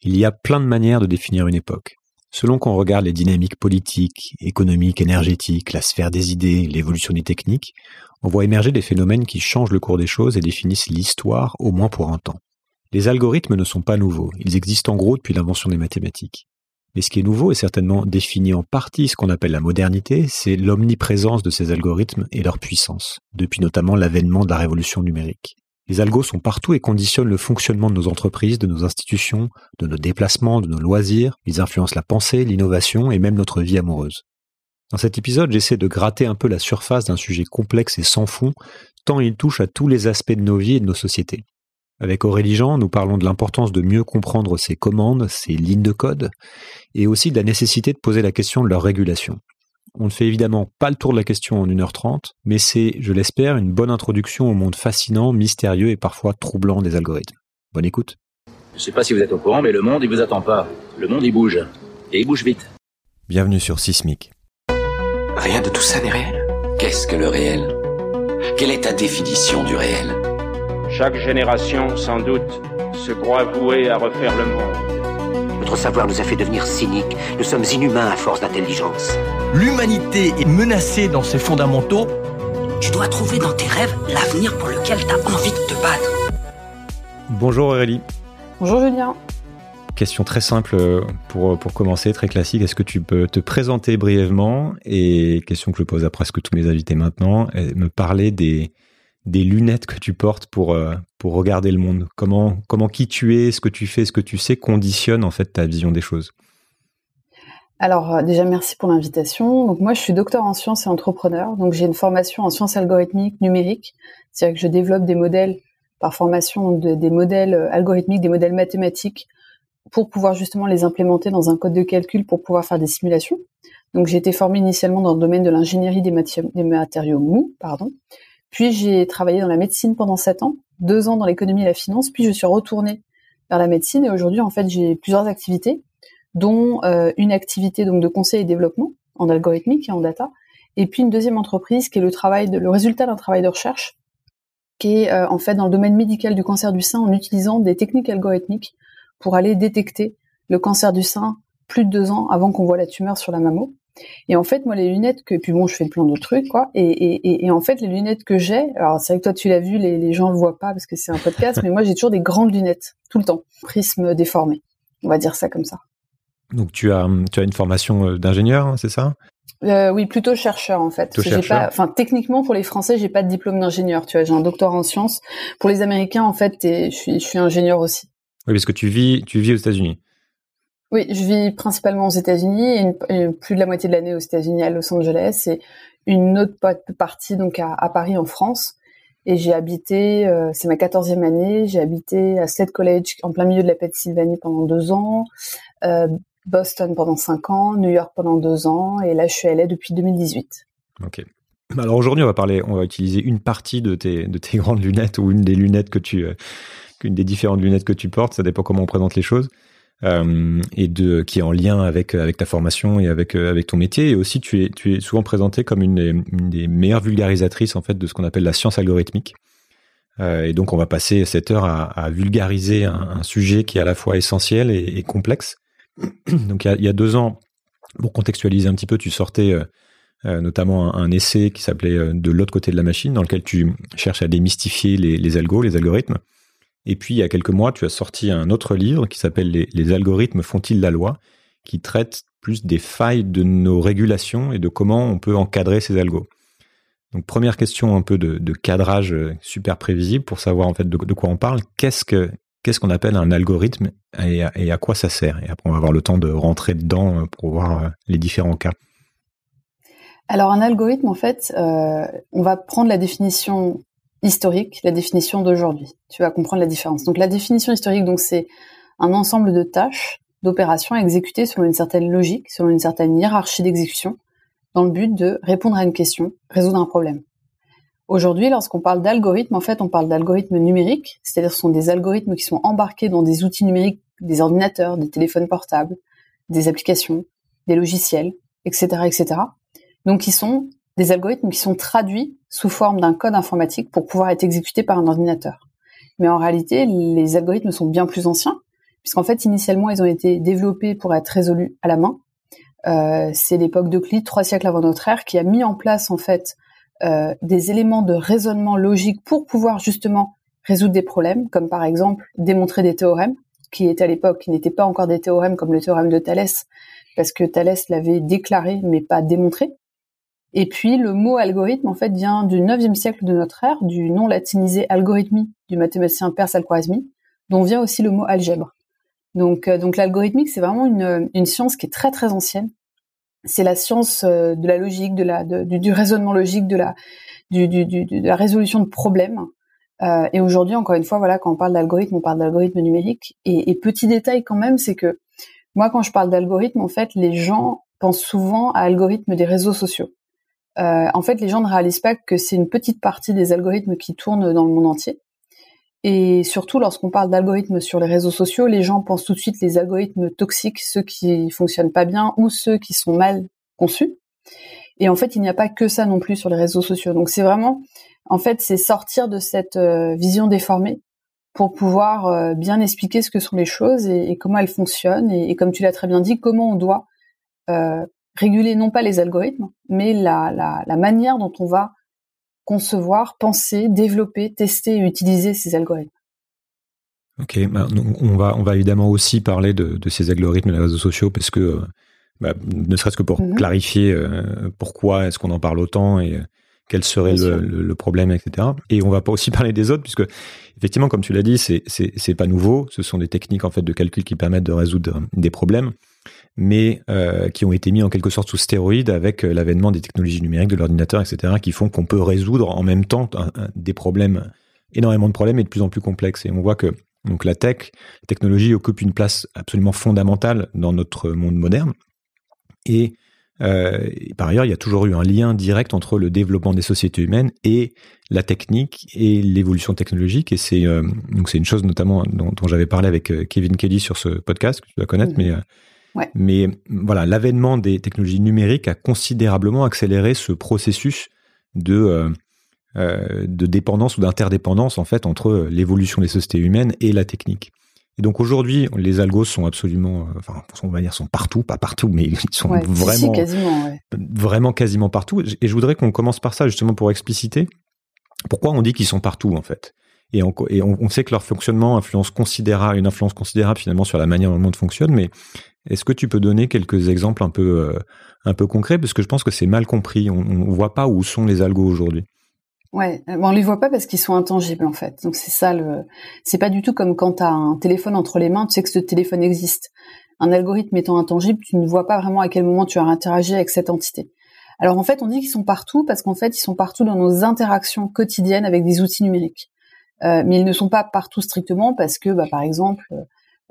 Il y a plein de manières de définir une époque. Selon qu'on regarde les dynamiques politiques, économiques, énergétiques, la sphère des idées, l'évolution des techniques, on voit émerger des phénomènes qui changent le cours des choses et définissent l'histoire, au moins pour un temps. Les algorithmes ne sont pas nouveaux, ils existent en gros depuis l'invention des mathématiques. Mais ce qui est nouveau et certainement défini en partie ce qu'on appelle la modernité, c'est l'omniprésence de ces algorithmes et leur puissance, depuis notamment l'avènement de la révolution numérique. Les algos sont partout et conditionnent le fonctionnement de nos entreprises, de nos institutions, de nos déplacements, de nos loisirs. Ils influencent la pensée, l'innovation et même notre vie amoureuse. Dans cet épisode, j'essaie de gratter un peu la surface d'un sujet complexe et sans fond, tant il touche à tous les aspects de nos vies et de nos sociétés. Avec Aurélie Jean, nous parlons de l'importance de mieux comprendre ces commandes, ces lignes de code, et aussi de la nécessité de poser la question de leur régulation. On ne fait évidemment pas le tour de la question en 1h30, mais c'est, je l'espère, une bonne introduction au monde fascinant, mystérieux et parfois troublant des algorithmes. Bonne écoute. Je ne sais pas si vous êtes au courant, mais le monde, il vous attend pas. Le monde, il bouge. Et il bouge vite. Bienvenue sur Sismic. Rien de tout ça n'est réel. Qu'est-ce que le réel? Quelle est ta définition du réel? Chaque génération, sans doute, se croit vouée à refaire le monde. Notre savoir nous a fait devenir cyniques. Nous sommes inhumains à force d'intelligence. L'humanité est menacée dans ses fondamentaux. Tu dois trouver dans tes rêves l'avenir pour lequel tu as envie de te battre. Bonjour Aurélie. Bonjour Julien. Question très simple euh, pour, pour commencer, très classique. Est-ce que tu peux te présenter brièvement? Et question que je pose à presque tous mes invités maintenant, me parler des, des lunettes que tu portes pour, euh, pour regarder le monde comment, comment qui tu es, ce que tu fais, ce que tu sais conditionne en fait ta vision des choses alors euh, déjà merci pour l'invitation. Donc moi je suis docteur en sciences et entrepreneur. Donc j'ai une formation en sciences algorithmiques numériques, c'est-à-dire que je développe des modèles par formation des modèles euh, algorithmiques, des modèles mathématiques pour pouvoir justement les implémenter dans un code de calcul pour pouvoir faire des simulations. Donc j'ai été formée initialement dans le domaine de l'ingénierie des, matériaux mous, pardon, puis j'ai travaillé dans la médecine pendant sept ans, deux ans dans l'économie et la finance, puis je suis retournée vers la médecine et aujourd'hui en fait j'ai plusieurs activités, dont euh, une activité donc de conseil et développement en algorithmique et en data, et puis une deuxième entreprise qui est le résultat d'un travail de recherche qui est euh, en fait dans le domaine médical du cancer du sein en utilisant des techniques algorithmiques pour aller détecter le cancer du sein plus de deux ans avant qu'on voit la tumeur sur la mammo. Et en fait, moi, les lunettes que, puis bon, je fais plein d'autres trucs, quoi. Et, et, et, en fait, les lunettes que j'ai, alors c'est vrai que toi, tu l'as vu, les, les gens le voient pas parce que c'est un podcast, mais moi, j'ai toujours des grandes lunettes, tout le temps. Prisme déformé. On va dire ça comme ça. Donc, tu as, tu as une formation euh, d'ingénieur, hein, c'est ça? Euh, oui, plutôt chercheur en fait. Enfin, techniquement pour les Français, j'ai pas de diplôme d'ingénieur. Tu vois, j'ai un doctorat en sciences. Pour les Américains, en fait, je suis, je suis ingénieur aussi. Oui, parce que tu vis, tu vis aux États-Unis. Oui, je vis principalement aux États-Unis, plus de la moitié de l'année aux États-Unis, à Los Angeles, et une autre partie donc à, Paris, en France. Et j'ai habité, euh, c'est ma quatorzième année, j'ai habité à State College, en plein milieu de la Pennsylvanie pendant deux ans, euh, Boston pendant cinq ans, New York pendant deux ans, et là je suis à LA depuis 2018. Ok. Alors aujourd'hui, on va parler, on va utiliser une partie de tes, de tes grandes lunettes ou une des lunettes que tu, euh, une des différentes lunettes que tu portes, ça dépend comment on présente les choses euh, et de qui est en lien avec ta formation et avec euh, avec ton métier. Et aussi tu es souvent présenté comme une des, meilleures vulgarisatrices en fait de ce qu'on appelle la science algorithmique. Euh, et donc on va passer cette heure à, vulgariser un, sujet qui est à la fois essentiel et, complexe. Donc il y, a, deux ans pour contextualiser un petit peu tu sortais notamment un, essai qui s'appelait de l'autre côté de la machine dans lequel tu cherches à démystifier les algos les algorithmes et puis, il y a quelques mois, tu as sorti un autre livre qui s'appelle les, algorithmes font-ils la loi, qui traite plus des failles de nos régulations et de comment on peut encadrer ces algos. Donc, première question un peu de, cadrage euh, super prévisible pour savoir en fait de, quoi on parle. Qu'est-ce que qu'est-ce qu'on appelle un algorithme et à, quoi ça sert? Et après, on va avoir le temps de rentrer dedans euh, pour voir euh, les différents cas. Alors, un algorithme, en fait, on va prendre la définition historique, la définition d'aujourd'hui. Tu vas comprendre la différence. Donc la définition historique, donc c'est un ensemble de tâches, d'opérations exécutées selon une certaine logique, selon une certaine hiérarchie d'exécution, dans le but de répondre à une question, résoudre un problème. Aujourd'hui, lorsqu'on parle d'algorithmes, en fait, on parle d'algorithmes numériques, c'est-à-dire ce sont des algorithmes qui sont embarqués dans des outils numériques, des ordinateurs, des téléphones portables, des applications, des logiciels, etc., etc. Donc, qui sont des algorithmes qui sont traduits sous forme d'un code informatique pour pouvoir être exécutés par un ordinateur. Mais en réalité, les algorithmes sont bien plus anciens, puisqu'en fait, initialement, ils ont été développés pour être résolus à la main. Euh, c'est l'époque d'Euclide, trois siècles avant notre ère, qui a mis en place en fait euh, des éléments de raisonnement logique pour pouvoir justement résoudre des problèmes, comme par exemple démontrer des théorèmes, qui étaient à l'époque, qui n'étaient pas encore des théorèmes comme le théorème de Thalès, parce que Thalès l'avait déclaré mais pas démontré. Et puis le mot algorithme en fait vient du 9e siècle de notre ère, du nom latinisé algorithmie du mathématicien perse Al-Khwarizmi, dont vient aussi le mot algèbre. Donc, euh, donc l'algorithmique, c'est vraiment une, une, science qui est très très ancienne. C'est la science euh, de la logique, de la, du, du, raisonnement logique, de la, du, du, de la résolution de problèmes. Euh, et aujourd'hui, encore une fois, voilà, quand on parle d'algorithme, on parle d'algorithme numérique. Et, et, petit détail quand même, c'est que moi, quand je parle d'algorithme, en fait, les gens pensent souvent à algorithme des réseaux sociaux. Euh, en fait, les gens ne réalisent pas que c'est une petite partie des algorithmes qui tournent dans le monde entier. Et surtout, lorsqu'on parle d'algorithmes sur les réseaux sociaux, les gens pensent tout de suite les algorithmes toxiques, ceux qui fonctionnent pas bien ou ceux qui sont mal conçus. Et en fait, il n'y a pas que ça non plus sur les réseaux sociaux. Donc c'est vraiment, en fait, c'est sortir de cette euh, vision déformée pour pouvoir euh, bien expliquer ce que sont les choses et, comment elles fonctionnent. Et, comme tu l'as très bien dit, comment on doit euh, réguler non pas les algorithmes, mais la, la, la manière dont on va concevoir, penser, développer, tester et utiliser ces algorithmes. Ok, bah, on va on va évidemment aussi parler de, de ces algorithmes et les réseaux sociaux parce que euh, bah, ne serait-ce que pour mhm. clarifier euh, pourquoi est-ce qu'on en parle autant et quel serait le, le, problème, etc. Et on va pas aussi parler des autres puisque effectivement, comme tu l'as dit, c'est c'est pas nouveau. Ce sont des techniques en fait de calcul qui permettent de résoudre des problèmes mais euh, qui ont été mis en quelque sorte sous stéroïdes avec euh, l'avènement des technologies numériques, de l'ordinateur, etc., qui font qu'on peut résoudre en même temps des problèmes, énormément de problèmes et de plus en plus complexes. Et on voit que donc la tech, la technologie occupe une place absolument fondamentale dans notre monde moderne. Et, euh, par ailleurs, il y a toujours eu un lien direct entre le développement des sociétés humaines et la technique et l'évolution technologique. Et c'est euh, donc c'est une chose notamment dont, dont j'avais parlé avec euh, Kevin Kelly sur ce podcast que tu dois connaître, mmh. mais mais voilà, l'avènement des technologies numériques a considérablement accéléré ce processus de de dépendance ou d'interdépendance en fait entre l'évolution des sociétés humaines et la technique. Et donc aujourd'hui, les algos sont absolument, euh, enfin, on va dire, sont partout, pas partout, mais ils sont vraiment, quasiment, vraiment quasiment partout. Et je voudrais qu'on commence par ça justement pour expliciter pourquoi on dit qu'ils sont partout en fait. Et, on, et on, sait que leur fonctionnement influence considérable, une influence considérable finalement sur la manière dont le monde fonctionne. Mais est-ce que tu peux donner quelques exemples un peu, euh, un peu concrets? Parce que je pense que c'est mal compris. On, ne voit pas où sont les algos aujourd'hui. Ouais, bon, on les voit pas parce qu'ils sont intangibles en fait. Donc c'est ça. C'est pas du tout comme quand tu as un téléphone entre les mains, tu sais que ce téléphone existe. Un algorithme étant intangible, tu ne vois pas vraiment à quel moment tu as interagi avec cette entité. Alors en fait, on dit qu'ils sont partout parce qu'en fait, ils sont partout dans nos interactions quotidiennes avec des outils numériques. Euh, mais ils ne sont pas partout strictement parce que, bah, par exemple,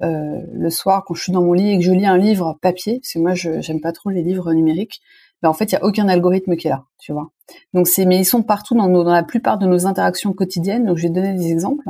euh, le soir quand je suis dans mon lit et que je lis un livre papier, parce que moi je j'aime pas trop les livres numériques, bah, en fait il y a aucun algorithme qui est là, tu vois. Donc c'est, mais ils sont partout dans, dans la plupart de nos interactions quotidiennes. Donc je vais donner des exemples.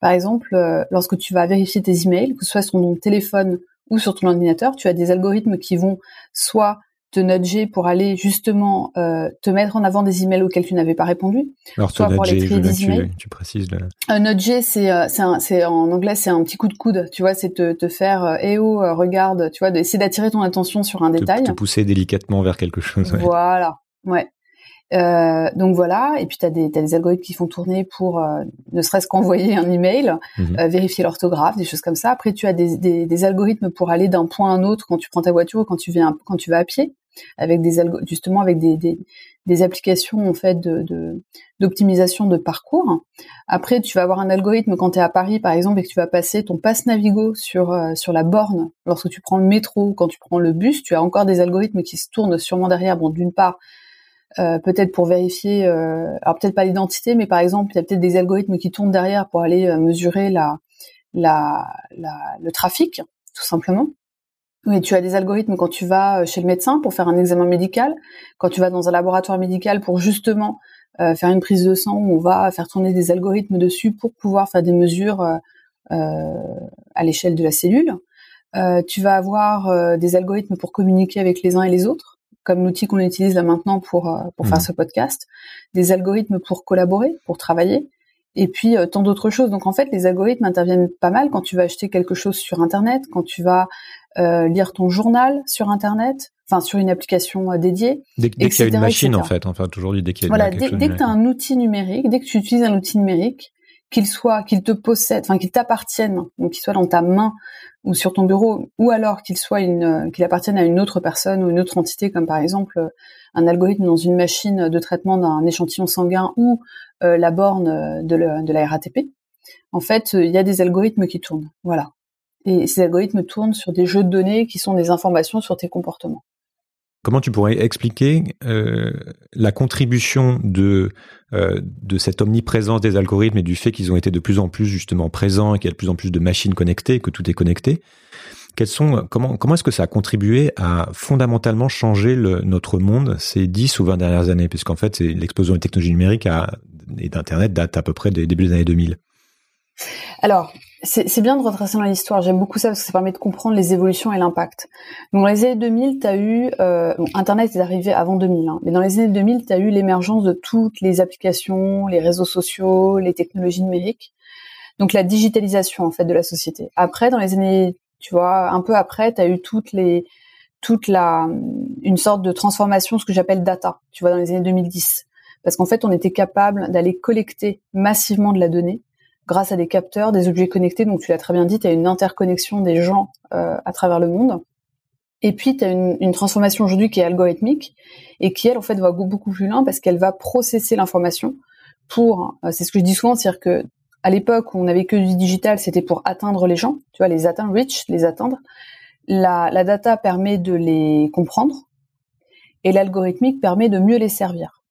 Par exemple, euh, lorsque tu vas vérifier tes emails, que ce soit sur ton téléphone ou sur ton ordinateur, tu as des algorithmes qui vont soit te nudger pour aller justement euh, te mettre en avant des emails auxquels tu n'avais pas répondu. Alors toi, pour des emails. Tu, précises. Le... Un nudger, c'est euh, c'est en anglais c'est un petit coup de coude. Tu vois, c'est te, te faire euh, eh oh euh, regarde, tu vois, d'essayer d'attirer ton attention sur un détail. Te pousser délicatement vers quelque chose. Voilà. Ouais. Euh, donc voilà, et puis tu as des, des algorithmes qui font tourner pour euh, ne serait-ce qu'envoyer un email, mhm. euh, vérifier l'orthographe, des choses comme ça. Après, tu as des, des, des algorithmes pour aller d'un point à un autre quand tu prends ta voiture ou quand tu viens quand tu vas à pied avec des justement avec des, des, applications en fait d'optimisation de, parcours. Après, tu vas avoir un algorithme quand tu es à Paris par exemple et que tu vas passer ton passe Navigo sur euh, sur la borne lorsque tu prends le métro, quand tu prends le bus, tu as encore des algorithmes qui se tournent sûrement derrière. Bon, d'une part euh, peut-être pour vérifier, euh, alors peut-être pas l'identité, mais par exemple, il y a peut-être des algorithmes qui tournent derrière pour aller mesurer la, la, le trafic, tout simplement. Oui, tu as des algorithmes quand tu vas euh, chez le médecin pour faire un examen médical, quand tu vas dans un laboratoire médical pour justement euh, faire une prise de sang, on va faire tourner des algorithmes dessus pour pouvoir faire des mesures euh, à l'échelle de la cellule. tu vas avoir des algorithmes pour communiquer avec les uns et les autres, comme l'outil qu'on utilise là maintenant pour pour faire mmh. ce podcast. Des algorithmes pour collaborer, pour travailler. et puis tant d'autres choses. Donc en fait, les algorithmes interviennent pas mal quand tu vas acheter quelque chose sur Internet, quand tu vas euh, lire ton journal sur Internet, enfin sur une application euh, dédiée. Dès, dès qu'il y a une machine, en fait, enfin aujourd'hui, dès qu'il y a voilà, dès, dès que tu as un outil numérique, dès que tu utilises un outil numérique, qu'il soit, qu'il te possède, enfin qu'il t'appartienne, donc qu'il soit dans ta main ou sur ton bureau, ou alors qu'il soit une, euh, qu'il appartienne à une autre personne ou une autre entité, comme par exemple un algorithme dans une machine de traitement d'un échantillon sanguin ou euh, la borne de, de, la RATP. En fait, il y a des algorithmes qui tournent, voilà. Et ces algorithmes tournent sur des jeux de données qui sont des informations sur tes comportements. Comment tu pourrais expliquer euh, la contribution de euh, de cette omniprésence des algorithmes et du fait qu'ils ont été de plus en plus justement présents et qu'il y a de plus en plus de machines connectées, que tout est connecté? Quels sont comment comment est-ce que ça a contribué à fondamentalement changer le, notre monde ces 10 ou 20 dernières années? Puisqu'en fait l'explosion des technologies numériques et d'internet date à peu près des débuts des années 2000. Alors, c'est bien de retracer dans l'histoire. J'aime beaucoup ça parce que ça permet de comprendre les évolutions et l'impact. Donc, dans les années 2000, tu as eu... Euh, Internet est arrivé avant 2000, hein, mais dans les années 2000, tu as eu l'émergence de toutes les applications, les réseaux sociaux, les technologies numériques. Donc, la digitalisation, en fait, de la société. Après, dans les années... Tu vois, un peu après, tu as eu toutes les toute la une sorte de transformation, ce que j'appelle data. Tu vois, dans les années 2010, parce qu'en fait, on était capable d'aller collecter massivement de la donnée grâce à des capteurs, des objets connectés. Donc tu l'as très bien dit, tu as une interconnexion des gens euh, à travers le monde. Et puis tu as une, transformation aujourd'hui qui est algorithmique et qui elle en fait va beaucoup plus loin parce qu'elle va processer l'information pour. Euh, c'est ce que je dis souvent, c'est-à-dire que à l'époque où on n'avait que du digital, c'était pour atteindre les gens, tu vois, les atteindre, reach, les atteindre. La, la data permet de les comprendre et l'algorithmique permet de mieux les servir.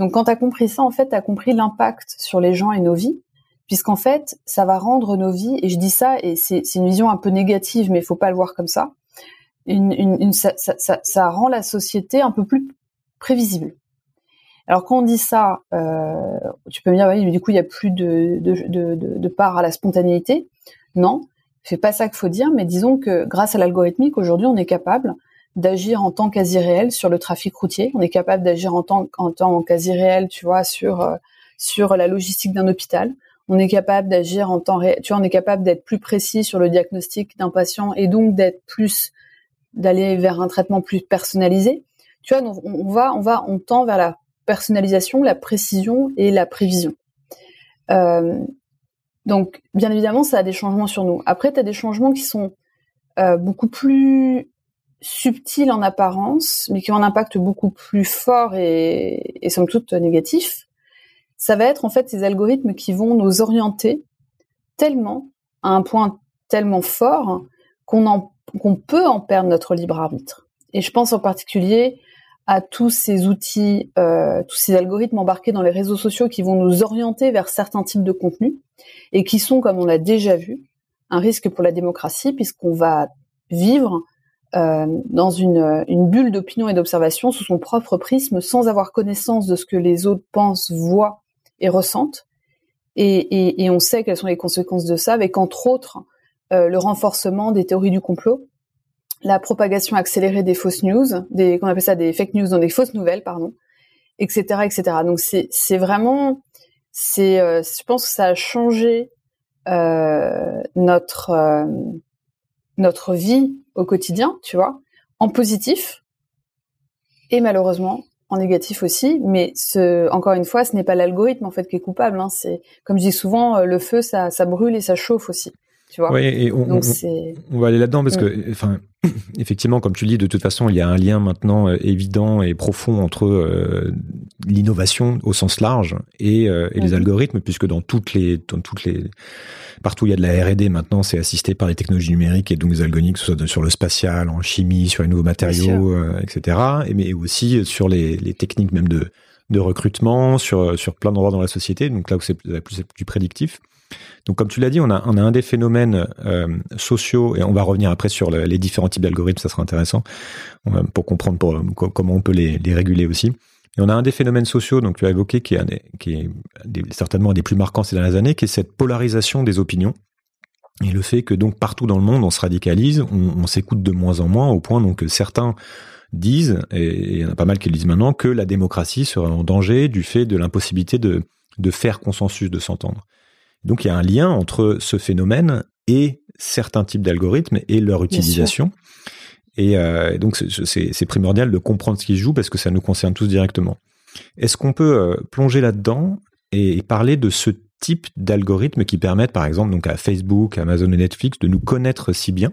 Donc quand tu as compris ça, en fait, tu as compris l'impact sur les gens et nos vies puisqu'en fait, ça va rendre nos vies, et je dis ça, et c'est une vision un peu négative, mais il faut pas le voir comme ça, ça, rend la société un peu plus prévisible. Alors quand on dit ça, euh, tu peux me dire, mais du coup, il n'y a plus de, part à la spontanéité. Non, c'est pas ça qu'il faut dire, mais disons que grâce à l'algorithmique, aujourd'hui, on est capable d'agir en temps quasi réel sur le trafic routier. On est capable d'agir en temps, en temps quasi réel, tu vois, sur, euh, sur la logistique d'un hôpital on est capable d'agir en temps réel. Tu vois, on est capable d'être plus précis sur le diagnostic d'un patient et donc d'être plus, d'aller vers un traitement plus personnalisé. Tu vois, on, va, on va, on tend vers la personnalisation, la précision et la prévision. Euh, donc, bien évidemment, ça a des changements sur nous. Après, tu as des changements qui sont euh, beaucoup plus subtils en apparence, mais qui ont un impact beaucoup plus fort et, et somme toute négatif ça va être en fait ces algorithmes qui vont nous orienter tellement à un point tellement fort qu'on peut en perdre notre libre arbitre. Et je pense en particulier à tous ces outils, euh, tous ces algorithmes embarqués dans les réseaux sociaux qui vont nous orienter vers certains types de contenus et qui sont, comme on l'a déjà vu, un risque pour la démocratie puisqu'on va vivre euh, dans une, une bulle d'opinion et d'observation sous son propre prisme sans avoir connaissance de ce que les autres pensent, voient et ressentent. Et, on sait quelles sont les conséquences de ça, avec entre autres euh, le renforcement des théories du complot, la propagation accélérée des fausses news, des qu'on appelle ça des fake news, dans des fausses nouvelles, pardon, etc., etc. Donc c'est c'est vraiment c'est euh, je pense que ça a changé euh, notre notre vie au quotidien, tu vois, en positif et malheureusement en négatif aussi, mais ce, encore une fois, ce n'est pas l'algorithme en fait qui est coupable. Hein. C'est comme je dis souvent, euh, le feu ça, ça brûle et ça chauffe aussi. Tu vois. Et on, on, va aller là-dedans parce que, mm. enfin, effectivement, comme tu le dis, de toute façon, il y a un lien maintenant euh, évident et profond entre euh, l'innovation au sens large et, et les mm-hmm. algorithmes, puisque dans toutes les, dans toutes les partout il y a de la R&D maintenant, c'est assisté par les technologies numériques et donc les algorithmes, que ce soit sur le spatial, en chimie, sur les nouveaux matériaux, euh, etc. Et, mais aussi sur les, les techniques même de, de recrutement, sur, sur plein d'endroits dans la société. Donc là où c'est plus, plus prédictif. Donc comme tu l'as dit, on a, on a un des phénomènes euh, sociaux, et on va revenir après sur les différents types d'algorithmes, ça sera intéressant, pour comprendre pour, comment on peut les, les réguler aussi. Et on a un des phénomènes sociaux, donc tu as évoqué, qui est, qui est certainement un des plus marquants ces dernières années, qui est cette polarisation des opinions. Et le fait que donc partout dans le monde, on se radicalise, on, on s'écoute de moins en moins, au point donc que certains disent, et il y en a pas mal qui le disent maintenant, que la démocratie serait en danger du fait de l'impossibilité de de faire consensus, de s'entendre. Donc il y a un lien entre ce phénomène et certains types d'algorithmes et leur utilisation. Et euh, donc c'est primordial de comprendre ce qui se joue parce que ça nous concerne tous directement. Est-ce qu'on peut euh, plonger là-dedans et parler de ce type d'algorithmes qui permettent par exemple donc à Facebook, Amazon et Netflix de nous connaître si bien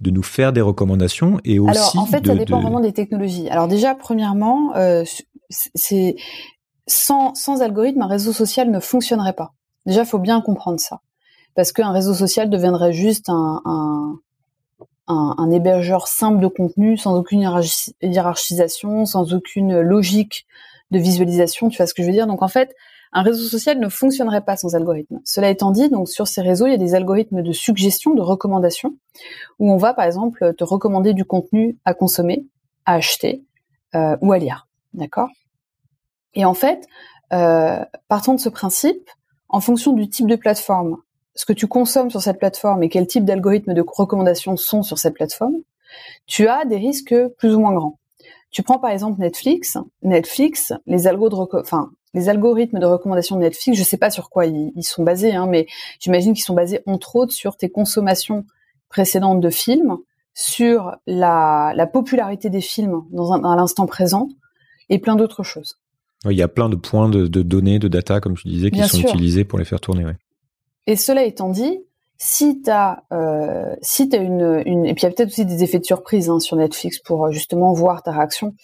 de nous faire des recommandations et aussi Alors en fait ça dépend vraiment des technologies. Alors déjà premièrement euh, c'est sans, sans algorithme un réseau social ne fonctionnerait pas. Déjà il faut bien comprendre ça parce qu'un réseau social deviendrait juste un, un, un, hébergeur simple de contenu, sans aucune hiérarchisation, sans aucune logique de visualisation, tu vois ce que je veux dire? Donc en fait, un réseau social ne fonctionnerait pas sans algorithme. Cela étant dit, donc sur ces réseaux, il y a des algorithmes de suggestion, de recommandation, où on va par exemple te recommander du contenu à consommer, à acheter euh, ou à lire, d'accord? Et en fait, euh, partant de ce principe, en fonction du type de plateforme ce que tu consommes sur cette plateforme et quel type d'algorithmes de recommandation sont sur cette plateforme, tu as des risques plus ou moins grands. Tu prends par exemple Netflix. Netflix, les algos de enfin les algorithmes de recommandation de Netflix, je sais pas sur quoi ils, sont basés, hein, mais j'imagine qu'ils sont basés entre autres sur tes consommations précédentes de films, sur la, la popularité des films dans un, à l'instant présent et plein d'autres choses. il y a plein de points de, de, données, de data, comme tu disais, qui sont utilisés pour les faire tourner. Ouais. Et cela étant dit, si tu as, euh, si as une, une, et puis il y a peut-être aussi des effets de surprise hein, sur Netflix pour euh, justement voir ta réaction.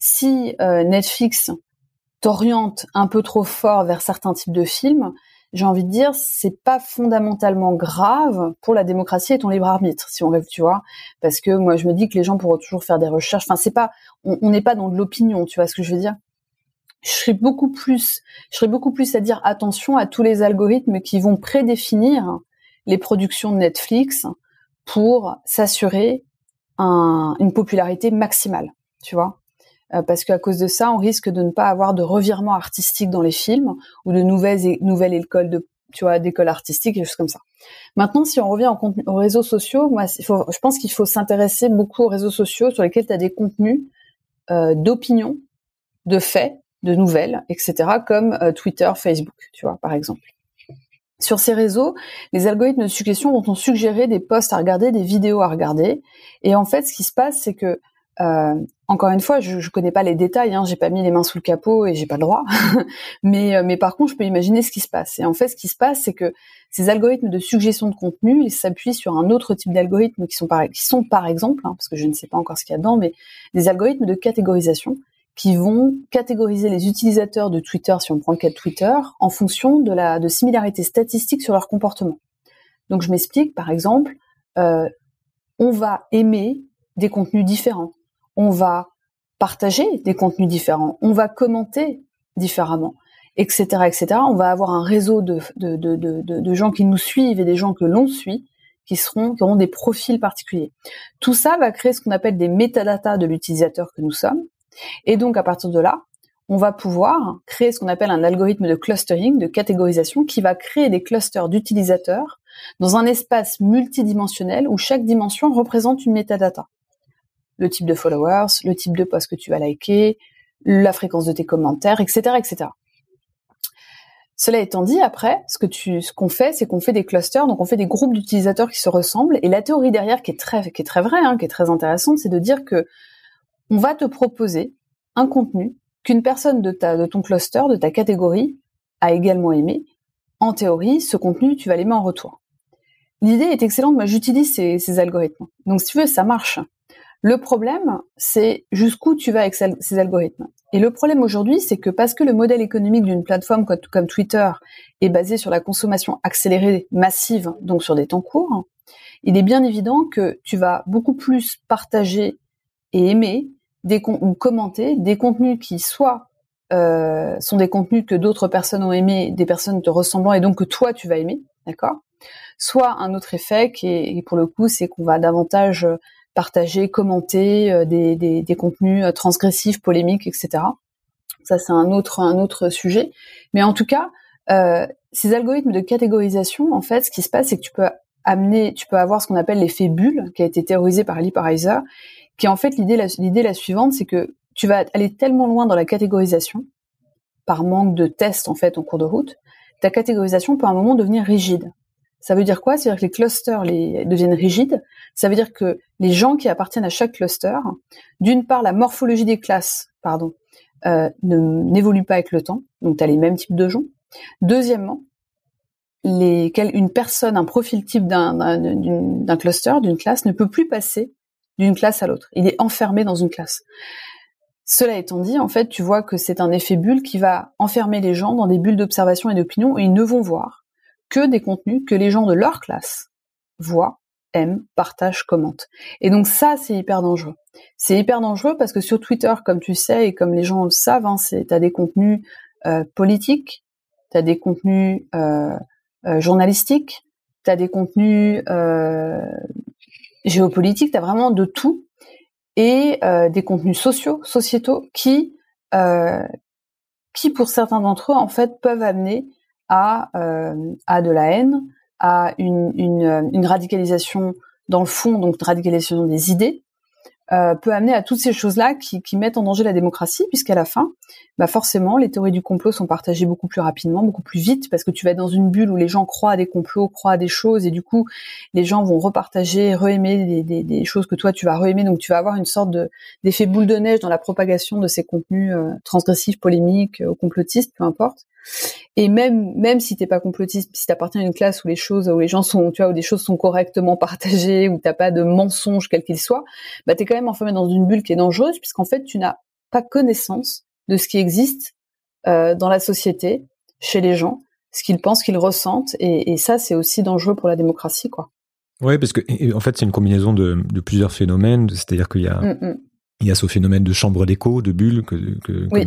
Si euh, Netflix t'oriente un peu trop fort vers certains types de films, j'ai envie de dire, c'est pas fondamentalement grave pour la démocratie et ton libre arbitre, si on rêve, tu vois, parce que moi je me dis que les gens pourront toujours faire des recherches. Enfin, c'est pas, on n'est pas dans de l'opinion, tu vois ce que je veux dire je serais beaucoup plus, je serais beaucoup plus à dire attention à tous les algorithmes qui vont prédéfinir les productions de Netflix pour s'assurer une popularité maximale, tu vois. Euh, parce qu'à cause de ça, on risque de ne pas avoir de revirement artistique dans les films ou de nouvelles nouvelles écoles de tu vois d'écoles artistiques et des choses comme ça. Maintenant, si on revient aux réseaux sociaux, moi, je pense qu'il faut s'intéresser beaucoup aux réseaux sociaux sur lesquels tu as des contenus euh, d'opinion, de faits de nouvelles, etc., comme euh, Twitter, Facebook, tu vois, par exemple. Sur ces réseaux, les algorithmes de suggestion vont on suggérer des posts à regarder, des vidéos à regarder. Et en fait, ce qui se passe, c'est que euh, encore une fois, je, je connais pas les détails, hein, j'ai pas mis les mains sous le capot et j'ai pas le droit. mais, euh, mais par contre, je peux imaginer ce qui se passe. Et en fait, ce qui se passe, c'est que ces algorithmes de suggestion de contenu, ils s'appuient sur un autre type d'algorithmes qui sont par, qui sont par exemple, hein, parce que je ne sais pas encore ce qu'il y a dedans, mais des algorithmes de catégorisation qui vont catégoriser les utilisateurs de Twitter, si on prend le cas de Twitter, en fonction de la de similarité statistique sur leur comportement. Donc je m'explique, par exemple, euh, on va aimer des contenus différents, on va partager des contenus différents, on va commenter différemment, etc., etc. On va avoir un réseau de, de, de, de, de gens qui nous suivent et des gens que l'on suit qui seront qui auront des profils particuliers. Tout ça va créer ce qu'on appelle des métadatas de l'utilisateur que nous sommes, et donc, à partir de là, on va pouvoir créer ce qu'on appelle un algorithme de clustering, de catégorisation, qui va créer des clusters d'utilisateurs dans un espace multidimensionnel où chaque dimension représente une metadata. Le type de followers, le type de post que tu vas liker, la fréquence de tes commentaires, etc., etc. Cela étant dit, après, ce qu'on fait, c'est qu'on fait des clusters, donc on fait des groupes d'utilisateurs qui se ressemblent. Et la théorie derrière, qui est très, qui vraie, hein, qui est très intéressante, c'est de dire que on va te proposer un contenu qu'une personne de, ta, de ton cluster, de ta catégorie, a également aimé. En théorie, ce contenu, tu vas l'aimer en retour. L'idée est excellente, moi j'utilise ces, algorithmes. Donc si tu veux, ça marche. Le problème, c'est jusqu'où tu vas avec ces algorithmes. Et le problème aujourd'hui, c'est que parce que le modèle économique d'une plateforme comme Twitter est basé sur la consommation accélérée massive, donc sur des temps courts, il est bien évident que tu vas beaucoup plus partager et aimer ou commenter des contenus qui soit euh, sont des contenus que d'autres personnes ont aimé, des personnes te ressemblant et donc que toi tu vas aimer, d'accord? Soit un autre effet qui est, pour le coup, c'est qu'on va davantage partager, commenter euh, des, des, des, contenus euh, transgressifs, polémiques, etc. Ça c'est un autre un autre sujet. Mais en tout cas, euh, ces algorithmes de catégorisation, en fait, ce qui se passe, c'est que tu peux amener, tu peux avoir ce qu'on appelle l'effet bulle, qui a été théorisé par Ali Pariser, qui en fait l'idée la, la suivante, c'est que tu vas aller tellement loin dans la catégorisation par manque de tests en fait en cours de route, ta catégorisation peut à un moment devenir rigide. Ça veut dire quoi? C'est-à-dire que les clusters deviennent rigides. Ça veut dire que les gens qui appartiennent à chaque cluster, d'une part, la morphologie des classes, pardon, euh, n'évolue pas avec le temps. Donc, tu as les mêmes types de gens. Deuxièmement, une personne, un profil type d'un cluster, d'une classe, ne peut plus passer d'une classe à l'autre. Il est enfermé dans une classe. Cela étant dit, en fait, tu vois que c'est un effet bulle qui va enfermer les gens dans des bulles d'observation et d'opinion et ils ne vont voir que des contenus que les gens de leur classe voient, aiment, partagent, commentent. Et donc ça, c'est hyper dangereux. C'est hyper dangereux parce que sur Twitter, comme tu sais et comme les gens le savent, hein, c'est t'as des contenus euh, politiques, t'as des contenus euh, euh, journalistiques, t'as des contenus euh, géopolitiques, t'as vraiment de tout et euh, des contenus sociaux, sociétaux qui, euh, qui pour certains d'entre eux en fait peuvent amener à, euh, à de la haine, à une, une, une radicalisation dans le fond, donc radicalisation des idées, euh, peut amener à toutes ces choses-là qui, qui, mettent en danger la démocratie, puisqu'à la fin, bah forcément, les théories du complot sont partagées beaucoup plus rapidement, beaucoup plus vite, parce que tu vas être dans une bulle où les gens croient à des complots, croient à des choses, et du coup, les gens vont repartager, re-aimer des, des, des, choses que toi tu vas re-aimer, donc tu vas avoir une sorte de, d'effet boule de neige dans la propagation de ces contenus euh, transgressifs, polémiques, euh, complotistes, peu importe. Et même même si t'es pas complotiste, si t'appartiens à une classe où les choses, où les gens sont, tu vois, où des choses sont correctement partagées, où t'as pas de mensonges quel qu'il soit, bah t'es quand même enfermé dans une bulle qui est dangereuse puisqu'en fait tu n'as pas connaissance de ce qui existe euh, dans la société, chez les gens, ce qu'ils pensent, qu'ils ressentent, et, et ça c'est aussi dangereux pour la démocratie, quoi. Oui, parce que en fait c'est une combinaison de, de plusieurs phénomènes, c'est-à-dire qu'il y a mm, mm il y a ce phénomène de chambre d'écho, de bulle, que,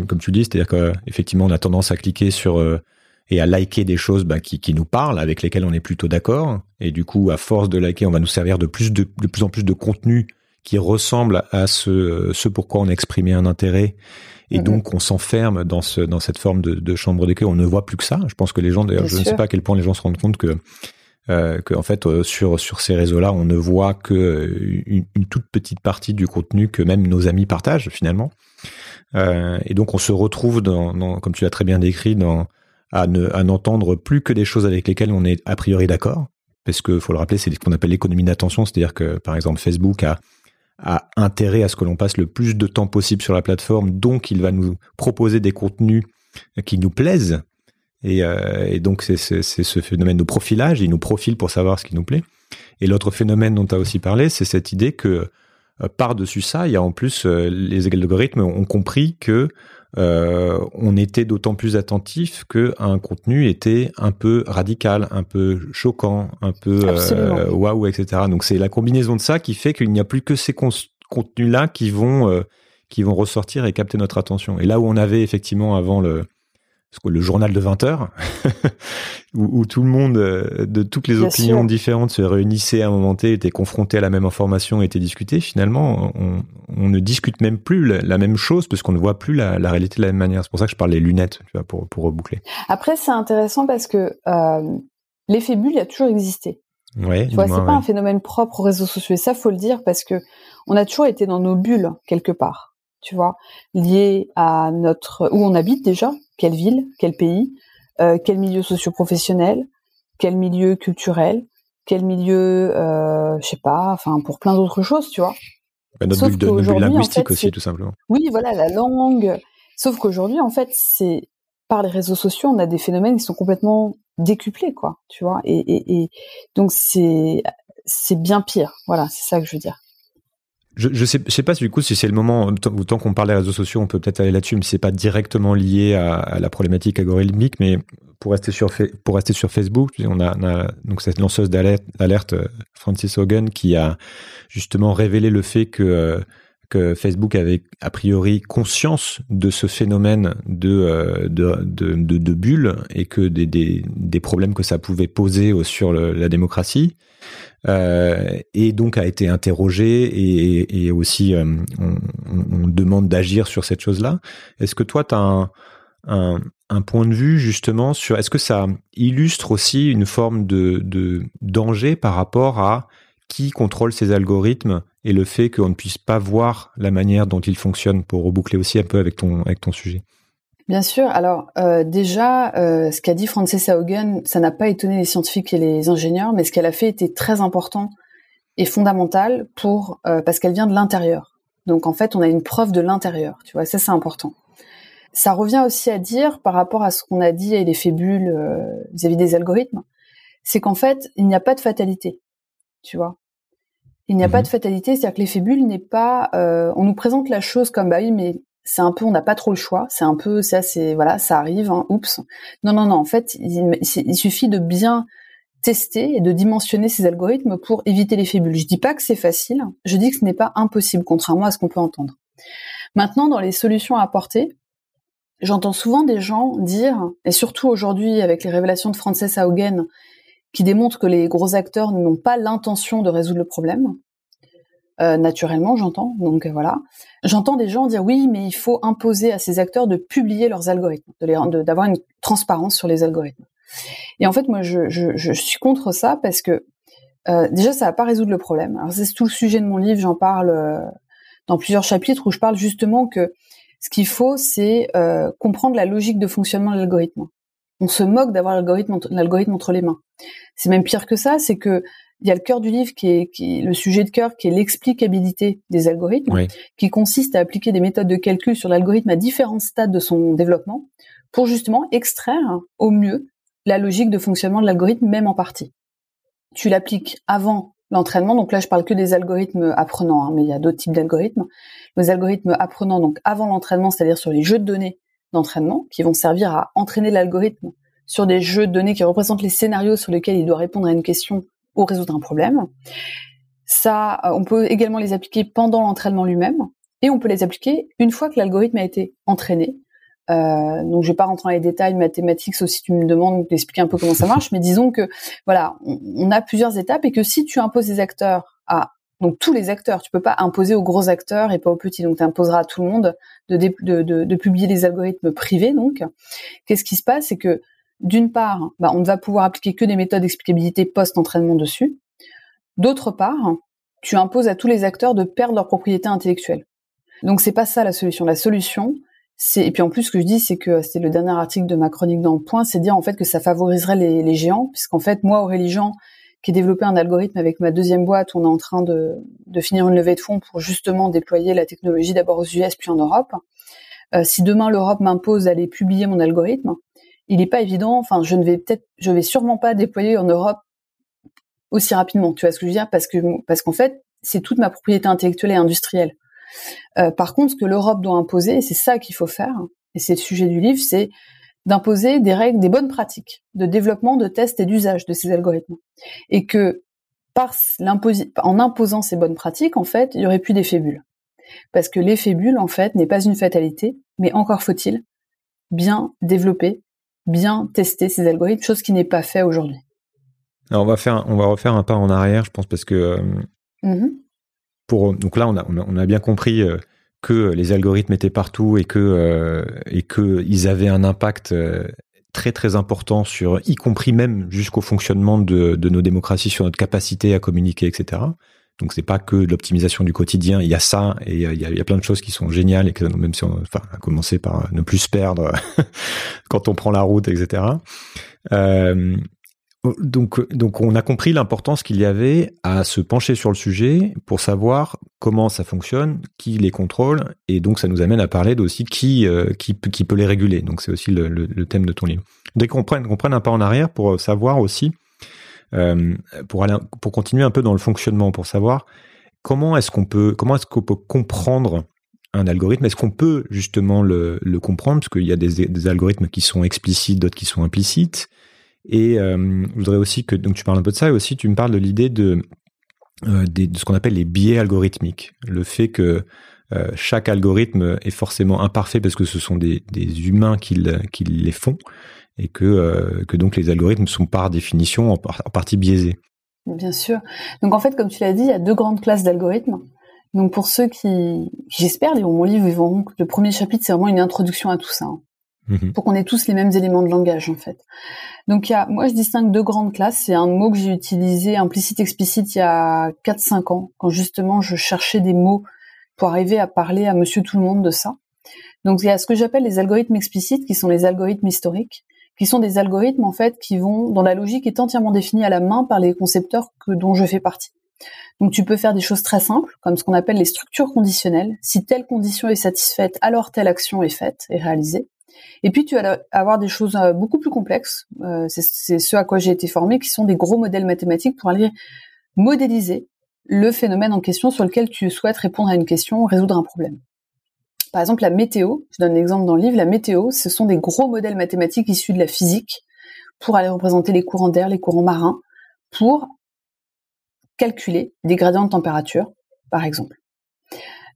comme, tu dis, c'est-à-dire qu'effectivement on a tendance à cliquer sur euh, et à liker des choses bah, qui, qui, nous parlent, avec lesquelles on est plutôt d'accord, et du coup à force de liker, on va nous servir de plus de, de plus en plus de contenu qui ressemble à ce, ce pourquoi on a exprimé un intérêt, et donc on s'enferme dans ce dans cette forme de, de chambre d'écho, on ne voit plus que ça. Je pense que les gens, d'ailleurs, je ne sais pas à quel point les gens se rendent compte que euh, que en fait euh, sur sur ces réseaux-là, on ne voit que euh, une, toute petite partie du contenu que même nos amis partagent finalement. Euh, et donc on se retrouve dans, dans comme tu l'as très bien décrit, dans à ne à n'entendre plus que des choses avec lesquelles on est a priori d'accord, parce que faut le rappeler, c'est ce qu'on appelle l'économie d'attention, c'est-à-dire que par exemple Facebook a a intérêt à ce que l'on passe le plus de temps possible sur la plateforme, donc il va nous proposer des contenus qui nous plaisent et, euh, et donc, c'est ce phénomène de profilage. Il nous profile pour savoir ce qui nous plaît. Et l'autre phénomène dont tu as aussi parlé, c'est cette idée que euh, par-dessus ça, il y a en plus, euh, les algorithmes ont compris que euh, on était d'autant plus attentif qu'un contenu était un peu radical, un peu choquant, un peu euh, waouh, etc. Donc c'est la combinaison de ça qui fait qu'il n'y a plus que ces contenus-là qui vont qui vont ressortir et capter notre attention. Et là où on avait effectivement avant le le journal de 20 heures, où, tout le monde euh, de toutes les opinions différentes se réunissait à un moment T, était confronté à la même information, était discuté. Finalement, on, ne discute même plus la, même chose parce qu'on ne voit plus la, réalité de la même manière. C'est pour ça que je parle des lunettes, tu vois, pour, pour reboucler. Après, c'est intéressant parce que euh, l'effet bulle il a toujours existé. Ouais, tu vois, c'est pas un phénomène propre aux réseaux sociaux. Et ça, faut le dire parce que on a toujours été dans nos bulles quelque part tu vois, lié à notre où on habite déjà, quelle ville, quel pays, euh, quel milieu socio-professionnel, quel milieu culturel, quel milieu, euh, je sais pas, enfin pour plein d'autres choses, tu vois. Bah, notre bulle, de, linguistique aussi, tout simplement. Oui, voilà, la langue. Sauf qu'aujourd'hui, en fait, c'est par les réseaux sociaux, on a des phénomènes qui sont complètement décuplés, quoi, tu vois. Et, et, et donc c'est c'est bien pire. Voilà, c'est ça que je veux dire. Je, je sais, je sais pas du coup si c'est le moment, tant qu'on parle des réseaux sociaux, on peut peut-être aller là-dessus, mais c'est pas directement lié à, la problématique algorithmique, mais pour rester sur pour rester sur Facebook, on a, on a donc cette lanceuse d'alerte, euh, Francis Hogan, qui a justement révélé le fait que euh, que Facebook avait a priori conscience de ce phénomène de euh, de, de, bulle et que des, des, des, problèmes que ça pouvait poser sur la démocratie euh, et donc a été interrogé et, et aussi euh, on, on, demande d'agir sur cette chose-là. Est-ce que toi tu as un, un, un, point de vue justement sur est-ce que ça illustre aussi une forme de, de danger par rapport à qui contrôle ces algorithmes et le fait qu'on ne puisse pas voir la manière dont ils fonctionnent pour reboucler aussi un peu avec ton, avec ton sujet. Bien sûr. Alors euh, déjà, euh, ce qu'a dit Frances Haugen, ça n'a pas étonné les scientifiques et les ingénieurs, mais ce qu'elle a fait était très important et fondamental pour euh, parce qu'elle vient de l'intérieur. Donc en fait, on a une preuve de l'intérieur. Tu vois, ça c'est important. Ça revient aussi à dire par rapport à ce qu'on a dit et les fébules vis-à-vis des algorithmes, c'est qu'en fait, il n'y a pas de fatalité. Tu vois, il n'y a pas mhm. de fatalité, c'est-à-dire que les fébules n'est pas. on nous présente la chose comme bah oui, mais c'est un peu, on n'a pas trop le choix. C'est un peu, ça, c'est voilà, ça arrive. Hein, oups. Non, non, non. En fait, il, suffit de bien tester et de dimensionner ces algorithmes pour éviter les fébules. Je dis pas que c'est facile. Je dis que ce n'est pas impossible, contrairement à ce qu'on peut entendre. Maintenant, dans les solutions à apporter, j'entends souvent des gens dire, et surtout aujourd'hui avec les révélations de Frances Haugen, qui démontrent que les gros acteurs n'ont pas l'intention de résoudre le problème. Euh, naturellement, j'entends. Donc euh, voilà, j'entends des gens dire oui, mais il faut imposer à ces acteurs de publier leurs algorithmes, d'avoir une transparence sur les algorithmes. Et en fait, moi, je, je, je suis contre ça parce que euh, déjà, ça va pas résoudre le problème. Alors c'est tout le sujet de mon livre. J'en parle euh, dans plusieurs chapitres où je parle justement que ce qu'il faut, c'est comprendre la logique de fonctionnement de l'algorithme. On se moque d'avoir l'algorithme, l'algorithme entre les mains. C'est même pire que ça, c'est que il y a le cœur du livre qui est, qui le sujet de cœur qui est l'explicabilité des algorithmes, qui consiste à appliquer des méthodes de calcul sur l'algorithme à différents stades de son développement pour justement extraire au mieux la logique de fonctionnement de l'algorithme, même en partie. Tu l'appliques avant l'entraînement, donc là je parle que des algorithmes apprenants, hein, mais il y a d'autres types d'algorithmes. Les algorithmes apprenants, donc avant l'entraînement, c'est-à-dire sur les jeux de données d'entraînement, qui vont servir à entraîner l'algorithme sur des jeux de données qui représentent les scénarios sur lesquels il doit répondre à une question ou résoudre un problème. Ça, euh, on peut également les appliquer pendant l'entraînement lui-même et on peut les appliquer une fois que l'algorithme a été entraîné. Euh, donc je vais pas rentrer dans les détails mathématiques, sauf si tu me demandes d'expliquer un peu comment ça marche, mais disons que voilà, on, a plusieurs étapes et que si tu imposes des acteurs à donc tous les acteurs, tu peux pas imposer aux gros acteurs et pas aux petits, donc tu imposeras à tout le monde de, de, de, de publier les algorithmes privés. Donc, qu'est-ce qui se passe, c'est que d'une part, bah, on ne va pouvoir appliquer que des méthodes d'explicabilité post-entraînement dessus. D'autre part, tu imposes à tous les acteurs de perdre leur propriété intellectuelle. Donc c'est pas ça la solution. La solution, c'est et puis en plus ce que je dis, c'est que c'était le dernier article de ma chronique dans le point, c'est dire en fait que ça favoriserait les, géants, puisqu'en fait moi Aurélie Jean, qui ai développé un algorithme avec ma deuxième boîte, on est en train de, finir une levée de fonds pour justement déployer la technologie d'abord aux US puis en Europe. Euh, si demain l'Europe m'impose d'aller publier mon algorithme, il n'est pas évident. Enfin, je ne vais peut-être, je vais sûrement pas déployer en Europe aussi rapidement. Tu vois ce que je veux dire? Parce que parce qu'en fait, c'est toute ma propriété intellectuelle et industrielle. Euh, par contre, ce que l'Europe doit imposer, c'est ça qu'il faut faire, et c'est le sujet du livre, c'est d'imposer des règles, des bonnes pratiques de développement, de test et d'usage de ces algorithmes, et que par en imposant ces bonnes pratiques, en fait, il y aurait plus d'effet bulle. Parce que l'effet bulle, en fait, n'est pas une fatalité, mais encore faut-il bien développer bien tester ces algorithmes, chose qui n'est pas fait aujourd'hui. Alors on va faire, on va refaire un pas en arrière, je pense, parce que euh, pour donc là on a, on a, bien compris euh, que les algorithmes étaient partout et que euh, et que ils avaient un impact très très important sur, y compris même jusqu'au fonctionnement de, de nos démocraties, sur notre capacité à communiquer, etc. Donc c'est pas que de l'optimisation du quotidien, il y a ça et il y a, il y a, plein de choses qui sont géniales et que même si on, enfin, à commencer par ne plus se perdre quand on prend la route, etc. Euh, donc, donc on a compris l'importance qu'il y avait à se pencher sur le sujet pour savoir comment ça fonctionne, qui les contrôle, et donc ça nous amène à parler aussi qui, euh, qui, peut les réguler. Donc c'est aussi le, thème de ton livre. Dès qu'on prenne, prenne un pas en arrière pour savoir aussi euh, pour aller pour continuer un peu dans le fonctionnement, pour savoir comment est-ce qu'on peut comment est-ce qu'on peut comprendre un algorithme Est-ce qu'on peut justement le, le comprendre Parce qu'il y a des, algorithmes qui sont explicites, d'autres qui sont implicites. Et euh, je voudrais aussi que donc tu parles un peu de ça et aussi tu me parles de l'idée de, euh, de ce qu'on appelle les biais algorithmiques, le fait que euh, chaque algorithme est forcément imparfait parce que ce sont des, des humains qui, qui les font et que, euh, que donc les algorithmes sont par définition en, partie biaisés. Bien sûr. Donc en fait, comme tu l'as dit, il y a deux grandes classes d'algorithmes. Donc pour ceux qui, j'espère, liront mon livre, ils verront que le premier chapitre, c'est vraiment une introduction à tout ça. Hein. Mhm. Pour qu'on ait tous les mêmes éléments de langage, en fait. Donc il y a, moi je distingue deux grandes classes. C'est un mot que j'ai utilisé implicite, explicite il y a 4-5 ans, quand justement je cherchais des mots pour arriver à parler à monsieur tout le monde de ça. Donc il y a ce que j'appelle les algorithmes explicites, qui sont les algorithmes historiques, qui sont des algorithmes en fait qui vont, dont la logique est entièrement définie à la main par les concepteurs que, dont je fais partie. Donc tu peux faire des choses très simples, comme ce qu'on appelle les structures conditionnelles. Si telle condition est satisfaite, alors telle action est faite et réalisée. Et puis tu vas avoir des choses euh, beaucoup plus complexes. Euh, c'est ce à quoi j'ai été formé, qui sont des gros modèles mathématiques pour aller modéliser le phénomène en question sur lequel tu souhaites répondre à une question, résoudre un problème. Par exemple, la météo, je donne l'exemple dans le livre, la météo, ce sont des gros modèles mathématiques issus de la physique pour aller représenter les courants d'air, les courants marins, pour calculer des gradients de température, par exemple.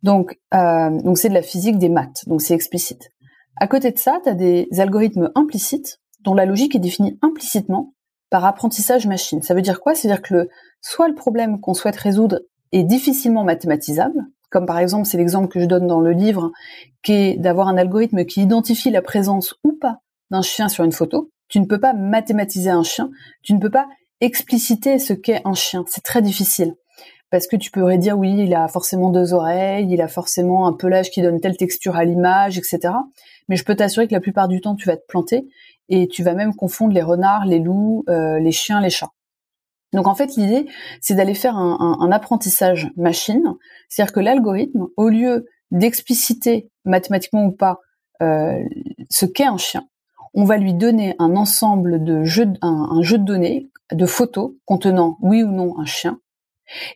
Donc, euh, donc c'est de la physique des maths, donc c'est explicite. À côté de ça, tu as des algorithmes implicites dont la logique est définie implicitement par apprentissage machine. Ça veut dire quoi? C'est-à-dire que le, soit le problème qu'on souhaite résoudre est difficilement mathématisable, comme par exemple c'est l'exemple que je donne dans le livre, qui est d'avoir un algorithme qui identifie la présence ou pas d'un chien sur une photo. Tu ne peux pas mathématiser un chien, tu ne peux pas expliciter ce qu'est un chien. C'est très difficile. Parce que tu pourrais dire oui, il a forcément deux oreilles, il a forcément un pelage qui donne telle texture à l'image, etc. Mais je peux t'assurer que la plupart du temps, tu vas te planter et tu vas même confondre les renards, les loups, euh, les chiens, les chats. Donc en fait, l'idée, c'est d'aller faire un, apprentissage machine, c'est-à-dire que l'algorithme, au lieu d'expliciter mathématiquement ou pas euh, ce qu'est un chien, on va lui donner un ensemble de jeux, un, jeu de données, de photos contenant oui ou non un chien,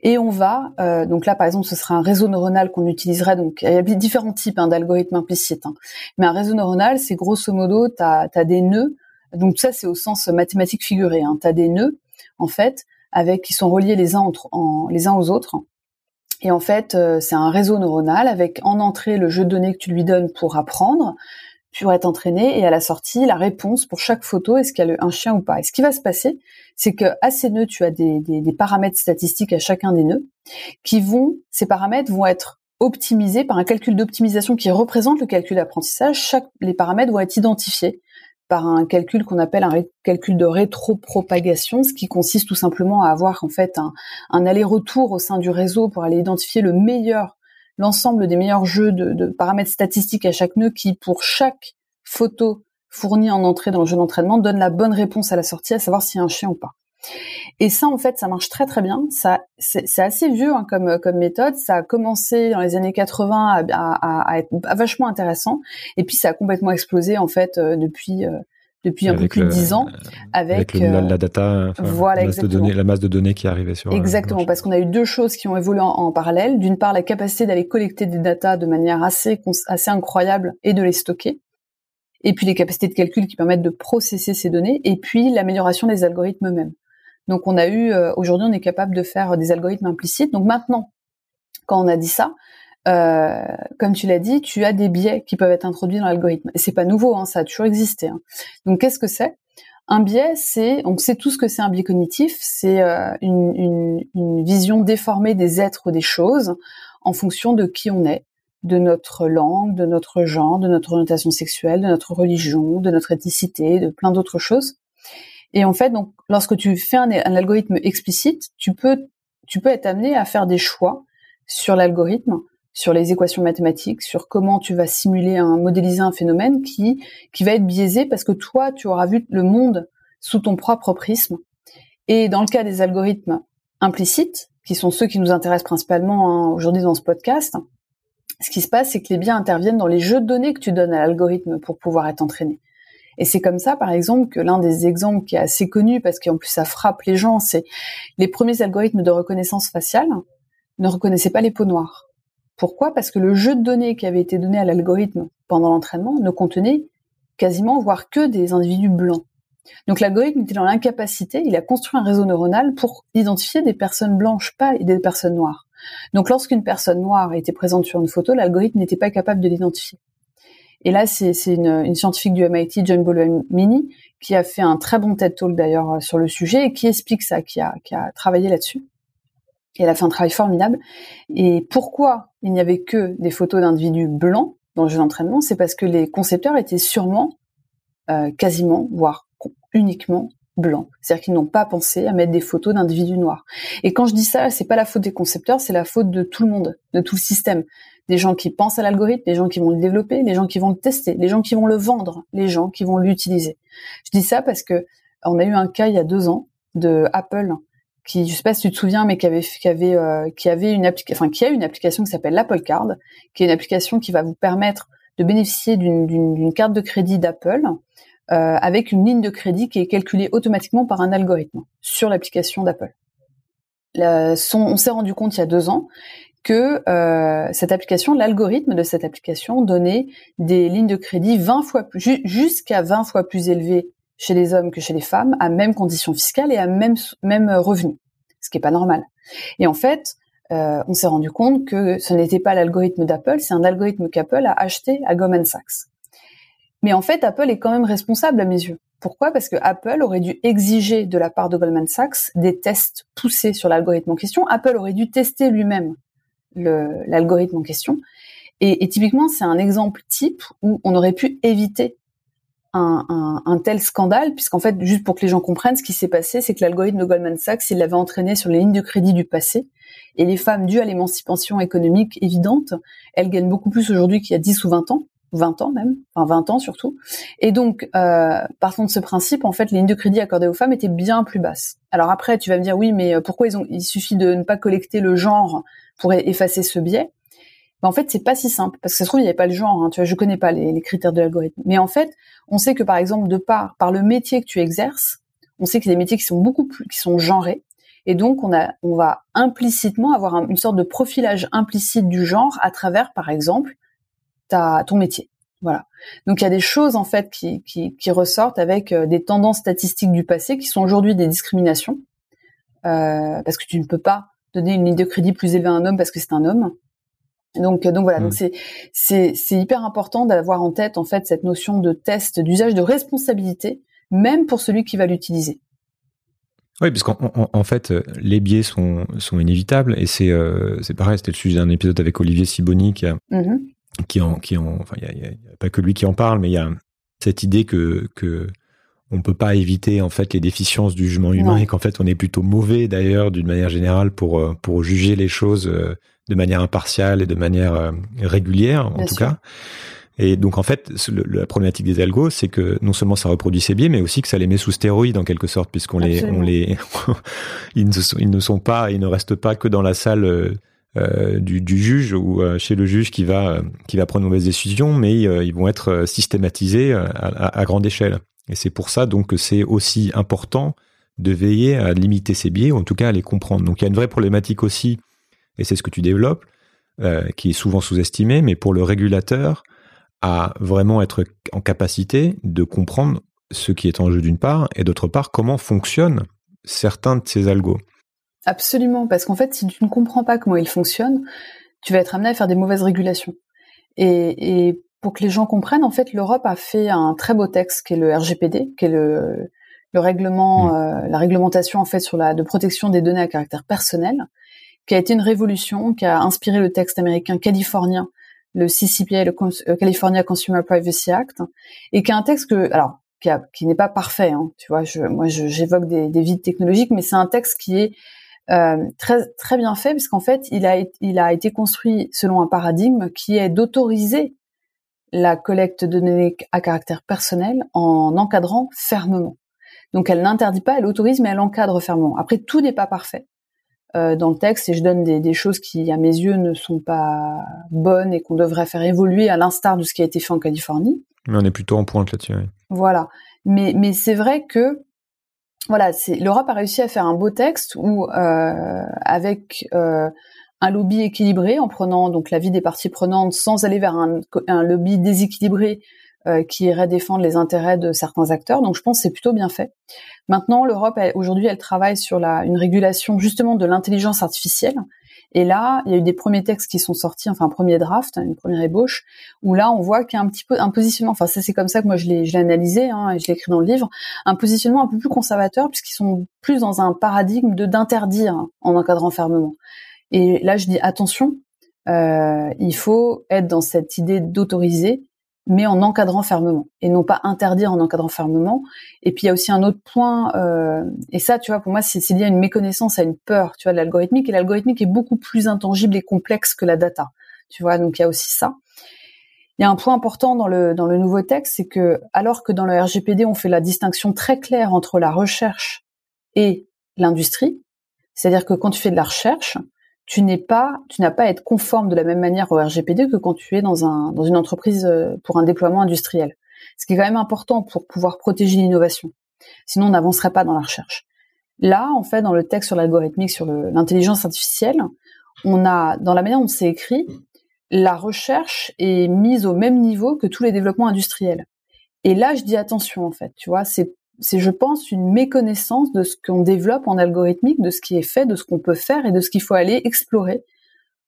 et on va, euh, donc là par exemple, ce sera un réseau neuronal qu'on utiliserait. Donc il y a différents types hein, d'algorithmes implicites, hein. mais un réseau neuronal, c'est grosso modo, tu as, des nœuds. Donc ça, c'est au sens mathématique figuré. Hein. Tu as des nœuds en fait avec qui sont reliés les uns entre en, les uns aux autres. Et en fait, euh, c'est un réseau neuronal avec en entrée le jeu de données que tu lui donnes pour apprendre, pour être entraîné, et à la sortie la réponse pour chaque photo est-ce qu'il y a un chien ou pas. Et ce qui va se passer, c'est que à ces nœuds, tu as des, des, paramètres statistiques à chacun des nœuds, qui vont, ces paramètres vont être optimisés par un calcul d'optimisation qui représente le calcul d'apprentissage. Chaque, les paramètres vont être identifiés par un calcul qu'on appelle un calcul de rétropropagation, ce qui consiste tout simplement à avoir en fait un, un aller-retour au sein du réseau pour aller identifier le meilleur, l'ensemble des meilleurs jeux de, de, paramètres statistiques à chaque nœud qui, pour chaque photo fournie en entrée dans le jeu d'entraînement, donne la bonne réponse à la sortie, à savoir s'il y a un chien ou pas. Et ça, en fait, ça marche très très bien. Ça, c'est assez vieux hein, comme comme méthode. Ça a commencé dans les années 80 à, à, être vachement intéressant, et puis ça a complètement explosé en fait euh, depuis. Euh, depuis un peu plus de 10 ans, avec, euh, la, data, voilà, la, masse de données, la masse de données qui arrivait sur. Exactement, parce qu'on a eu deux choses qui ont évolué en, parallèle. D'une part, la capacité d'aller collecter des datas de manière assez assez incroyable et de les stocker et puis les capacités de calcul qui permettent de processer ces données, et puis l'amélioration des algorithmes eux-mêmes. Donc on a eu, euh, aujourd'hui on est capable de faire des algorithmes implicites. Donc maintenant, quand on a dit ça, euh, comme tu l'as dit, tu as des biais qui peuvent être introduits dans l'algorithme. Et c'est pas nouveau, hein, ça a toujours existé. Hein. Donc qu'est-ce que c'est? Un biais, c'est, on sait tout ce que c'est un biais cognitif, c'est euh, une, une, une, vision déformée des êtres ou des choses en fonction de qui on est, de notre langue, de notre genre, de notre orientation sexuelle, de notre religion, de notre ethnicité, de plein d'autres choses. Et en fait, donc, lorsque tu fais un, algorithme explicite, tu peux, tu peux être amené à faire des choix sur l'algorithme, sur les équations mathématiques, sur comment tu vas simuler un, modéliser un phénomène qui, qui va être biaisé parce que toi, tu auras vu le monde sous ton propre prisme. Et dans le cas des algorithmes implicites, qui sont ceux qui nous intéressent principalement hein, aujourd'hui dans ce podcast, ce qui se passe, c'est que les biens interviennent dans les jeux de données que tu donnes à l'algorithme pour pouvoir être entraîné. Et c'est comme ça, par exemple, que l'un des exemples qui est assez connu, parce qu'en plus ça frappe les gens, c'est les premiers algorithmes de reconnaissance faciale ne reconnaissaient pas les peaux noires. Pourquoi? Parce que le jeu de données qui avait été donné à l'algorithme pendant l'entraînement ne contenait quasiment, voire que des individus blancs. Donc l'algorithme était dans l'incapacité, il a construit un réseau neuronal pour identifier des personnes blanches, pas des personnes noires. Donc lorsqu'une personne noire était présente sur une photo, l'algorithme n'était pas capable de l'identifier. Et là, c'est une, scientifique du MIT, John Mini, qui a fait un très bon TED Talk d'ailleurs euh, sur le sujet et qui explique ça, qui a travaillé là-dessus. Et elle a fait un travail formidable. Et pourquoi il n'y avait que des photos d'individus blancs dans le jeu d'entraînement C'est parce que les concepteurs étaient sûrement, euh, quasiment, voire uniquement blancs. C'est-à-dire qu'ils n'ont pas pensé à mettre des photos d'individus noirs. Et quand je dis ça, c'est pas la faute des concepteurs, c'est la faute de tout le monde, de tout le système des gens qui pensent à l'algorithme, des gens qui vont le développer, les gens qui vont le tester, les gens qui vont le vendre, les gens qui vont l'utiliser. Je dis ça parce que on a eu un cas il y a deux ans de Apple qui, je sais pas si tu te souviens, mais qui avait, qui avait, euh, qui avait une application, enfin, qui a une application qui s'appelle l'Apple Card, qui est une application qui va vous permettre de bénéficier d'une carte de crédit d'Apple euh, avec une ligne de crédit qui est calculée automatiquement par un algorithme sur l'application d'Apple. On s'est rendu compte il y a deux ans que euh, cette application, l'algorithme de cette application donnait des lignes de crédit 20 fois plus, jusqu'à 20 fois plus élevées chez les hommes que chez les femmes, à même conditions fiscales et à même même revenu, ce qui est pas normal. Et en fait, euh, on s'est rendu compte que ce n'était pas l'algorithme d'Apple, c'est un algorithme qu'Apple a acheté à Goldman Sachs. Mais en fait, Apple est quand même responsable à mes yeux. Pourquoi? Parce que Apple aurait dû exiger de la part de Goldman Sachs des tests poussés sur l'algorithme en question. Apple aurait dû tester lui-même l'algorithme en question. Et typiquement, c'est un exemple type où on aurait pu éviter un, tel scandale, puisqu'en fait, juste pour que les gens comprennent, ce qui s'est passé, c'est que l'algorithme de Goldman Sachs, il l'avait entraîné sur les lignes de crédit du passé. Et les femmes, dues à l'émancipation économique évidente, elles gagnent beaucoup plus aujourd'hui qu'il y a 10 ou 20 ans. 20 ans même, enfin 20 ans surtout. Et donc, euh, partant de ce principe, en fait, les lignes de crédit accordées aux femmes étaient bien plus basses. Alors après, tu vas me dire, oui, mais euh, pourquoi ils ont, il suffit de ne pas collecter le genre pour effacer ce biais? En fait, c'est pas si simple parce que ça se trouve il n'y avait pas le genre. Hein, tu je connais pas les, critères de l'algorithme. Mais en fait, on sait que par exemple, de par par le métier que tu exerces, on sait qu'il y a des métiers qui sont beaucoup plus qui sont genrés. Et donc, on a, on va implicitement avoir une sorte de profilage implicite du genre à travers, par exemple, ta, ton métier. Voilà. Donc, il y a des choses en fait qui ressortent avec euh, des tendances statistiques du passé qui sont aujourd'hui des discriminations, euh, parce que tu ne peux pas donner une ligne de crédit plus élevée à un homme parce que c'est un homme. Donc, euh, donc voilà, donc mm. c'est c'est c'est hyper important d'avoir en tête en fait cette notion de test, d'usage de responsabilité, même pour celui qui va l'utiliser. Oui, parce qu'en en, fait, euh, les biais sont, sont inévitables et c'est euh, c'est pareil. C'était le sujet d'un épisode avec Olivier Siboni qui a, mm-hmm. qui en qui en enfin il y, a, pas que lui qui en parle, mais il y a cette idée que que on peut pas éviter en fait les déficiences du jugement humain et qu'en fait on est plutôt mauvais d'ailleurs d'une manière générale pour pour juger les choses de manière impartiale et de manière euh, régulière, en tout cas. Et donc en fait, la problématique des algos, c'est que non seulement ça reproduit ces biais, mais aussi que ça les met sous stéroïdes en quelque sorte, puisqu'on les, on les, ils, ne sont, ils ne sont pas, ils ne restent pas que dans la salle euh, euh du, du, juge ou euh, chez le juge qui va, qui va prendre une mauvaise décision, mais ils vont être systématisés à, à, à grande échelle. Et c'est pour ça donc que c'est aussi important de veiller à limiter ces biais, ou en tout cas à les comprendre. Donc il y a une vraie problématique aussi et c'est ce que tu développes, euh, qui est souvent sous-estimé, mais pour le régulateur, à vraiment être en capacité de comprendre ce qui est en jeu d'une part, et d'autre part, comment fonctionnent certains de ces algos. Absolument, parce qu'en fait, si tu ne comprends pas comment ils fonctionnent, tu vas être amené à faire des mauvaises régulations. Et, et pour que les gens comprennent, en fait, l'Europe a fait un très beau texte qui est le RGPD, qui est le, le règlement, mmh. euh, la réglementation en fait sur la de protection des données à caractère personnel, qui a été une révolution, qui a inspiré le texte américain californien, le CCPA, le euh, California Consumer Privacy Act, et qui est un texte que, alors, qui, n'est pas parfait, hein, tu vois, je, moi j'évoque des, des vides technologiques, mais c'est un texte qui est euh, très très bien fait, puisqu'en fait, il a, il a été construit selon un paradigme qui est d'autoriser la collecte de données à caractère personnel en encadrant fermement. Donc elle n'interdit pas, elle autorise, mais elle encadre fermement. Après, tout n'est pas parfait. Euh, dans le texte et je donne des, choses qui, à mes yeux, ne sont pas bonnes et qu'on devrait faire évoluer à l'instar de ce qui a été fait en Californie. Mais on est plutôt en pointe là-dessus. Voilà. Mais, mais c'est vrai que voilà, l'Europe a réussi à faire un beau texte où euh, avec euh, un lobby équilibré en prenant donc l'avis des parties prenantes sans aller vers un, un lobby déséquilibré qui irait défendre les intérêts de certains acteurs. Donc je pense que c'est plutôt bien fait. Maintenant, l'Europe aujourd'hui, elle travaille sur la, une régulation justement de l'intelligence artificielle. Et là, il y a eu des premiers textes qui sont sortis, enfin un premier draft, une première ébauche, où là, on voit qu'il y a un petit peu un positionnement. Enfin, ça c'est comme ça que moi je l'ai, je l'ai analysé hein, et je l'ai écrit dans le livre, un positionnement un peu plus conservateur puisqu'ils sont plus dans un paradigme de d'interdire en encadrant fermement. Et là, je dis attention, euh, il faut être dans cette idée d'autoriser mais en encadrant fermement et non pas interdire en encadrant fermement. Et puis il y a aussi un autre point, euh, et ça, tu vois, pour moi, c'est lié à une méconnaissance, à une peur, tu vois, de l'algorithmique. Et l'algorithmique est beaucoup plus intangible et complexe que la data. Tu vois, donc il y a aussi ça. Il y a un point important dans le dans le nouveau texte, c'est que alors que dans le RGPD on fait la distinction très claire entre la recherche et l'industrie, c'est-à-dire que quand tu fais de la recherche, tu n'es pas, tu n'as pas à être conforme de la même manière au RGPD que quand tu es dans un dans une entreprise euh, pour un déploiement industriel. Ce qui est quand même important pour pouvoir protéger l'innovation. Sinon, on n'avancerait pas dans la recherche. Là, en fait, dans le texte sur l'algorithmique, sur l'intelligence artificielle, on a, dans la manière dont c'est écrit, la recherche est mise au même niveau que tous les développements industriels. Et là, je dis attention, en fait, tu vois, c'est, c'est, je pense, une méconnaissance de ce qu'on développe en algorithmique, de ce qui est fait, de ce qu'on peut faire et de ce qu'il faut aller explorer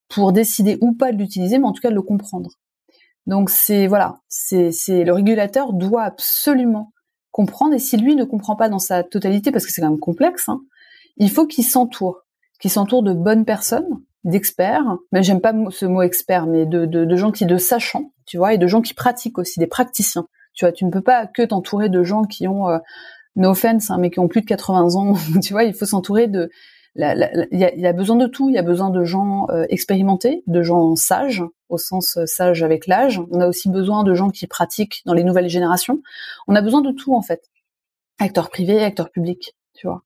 pour décider ou pas de l'utiliser, mais en tout cas de le comprendre. Donc c'est voilà, c'est, c'est le régulateur doit absolument comprendre. Et si lui ne comprend pas dans sa totalité, parce que c'est quand même complexe, hein, il faut qu'il s'entoure, qu'il s'entoure de bonnes personnes, d'experts. Mais j'aime pas ce mot expert, mais de, de, de, gens qui de sachants, tu vois, et de gens qui pratiquent aussi, des praticiens. Tu vois, tu ne peux pas que t'entourer de gens qui ont euh, no offense, hein, mais qui ont plus de 80 ans. tu vois, il faut s'entourer de il y, a, besoin de tout. Il y a besoin de gens euh, expérimentés, de gens sages, au sens euh, sage avec l'âge. On a aussi besoin de gens qui pratiquent dans les nouvelles générations. On a besoin de tout en fait. Acteurs privés, acteurs publics.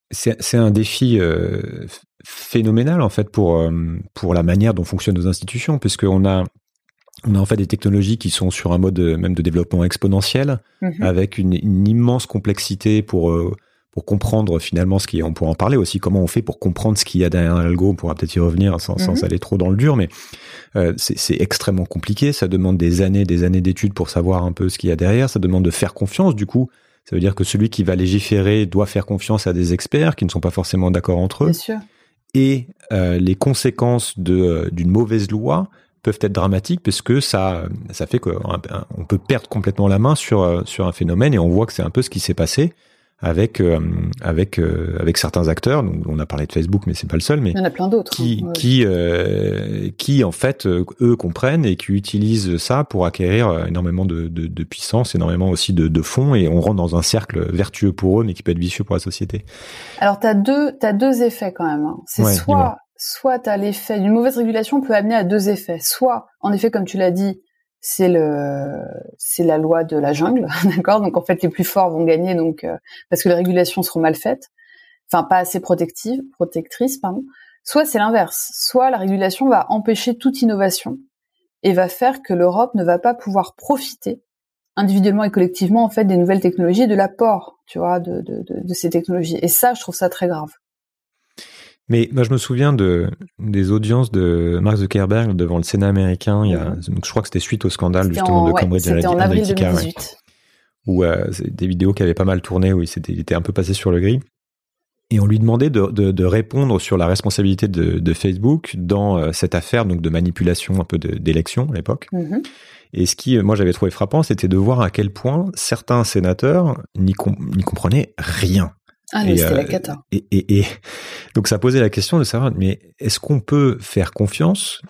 C'est un défi euh, phénoménal en fait pour pour la manière dont fonctionnent nos institutions, puisqu'on a on a en fait des technologies qui sont sur un mode même de développement exponentiel, mm-hmm. avec une, une, immense complexité pour pour comprendre finalement ce qui est, on pourra en parler aussi, comment on fait pour comprendre ce qu'il y a derrière un algo, on pourra peut-être y revenir sans, sans mhm. aller trop dans le dur, mais euh, c'est extrêmement compliqué, ça demande des années, des années d'études pour savoir un peu ce qu'il y a derrière, ça demande de faire confiance du coup, ça veut dire que celui qui va légiférer doit faire confiance à des experts qui ne sont pas forcément d'accord entre eux. Sûr. Et euh, les conséquences euh, d'une mauvaise loi peuvent être dramatiques parce que ça ça fait qu'on peut perdre complètement la main sur euh, sur un phénomène et on voit que c'est un peu ce qui s'est passé avec euh, avec euh, avec certains acteurs. Donc, on a parlé de Facebook, mais c'est pas le seul. Mais il y en a plein d'autres. Qui hein, qui euh, qui en fait eux comprennent et qui utilisent ça pour acquérir énormément de, de, de puissance, énormément aussi de, de fonds, et on rentre dans un cercle vertueux pour eux, mais qui peut être vicieux pour la société. Alors t'as deux t'as deux effets quand même. Hein. C'est soit soit t'as l'effet d'une mauvaise régulation peut amener à deux effets. Soit en effet comme tu l'as dit c'est le c'est la loi de la jungle, d'accord? Donc en fait les plus forts vont gagner donc euh, parce que les régulations seront mal faites, enfin pas assez protectives, protectrices pardon. Soit c'est l'inverse, soit la régulation va empêcher toute innovation et va faire que l'Europe ne va pas pouvoir profiter individuellement et collectivement en fait des nouvelles technologies de l'apport, tu vois, de, de, de, de ces technologies. Et ça, je trouve ça très grave. Mais moi, je me souviens de des audiences de Mark Zuckerberg devant le Sénat américain. Il y a, mhm. je crois que c'était suite au scandale justement de Cambridge Analytica, où euh, des vidéos qui avaient pas mal tourné, où il, était, il était un peu passé sur le gris. Et on lui demandait de, de, de répondre sur la responsabilité de, de Facebook dans euh, cette affaire donc de manipulation un peu d'élection à l'époque. Mhm. Et ce qui, moi, j'avais trouvé frappant, c'était de voir à quel point certains sénateurs n'y comprenaient rien ah, mais c'était la euh, cata. Et, et, et, donc ça posait la question de savoir, mais est-ce qu'on peut faire confiance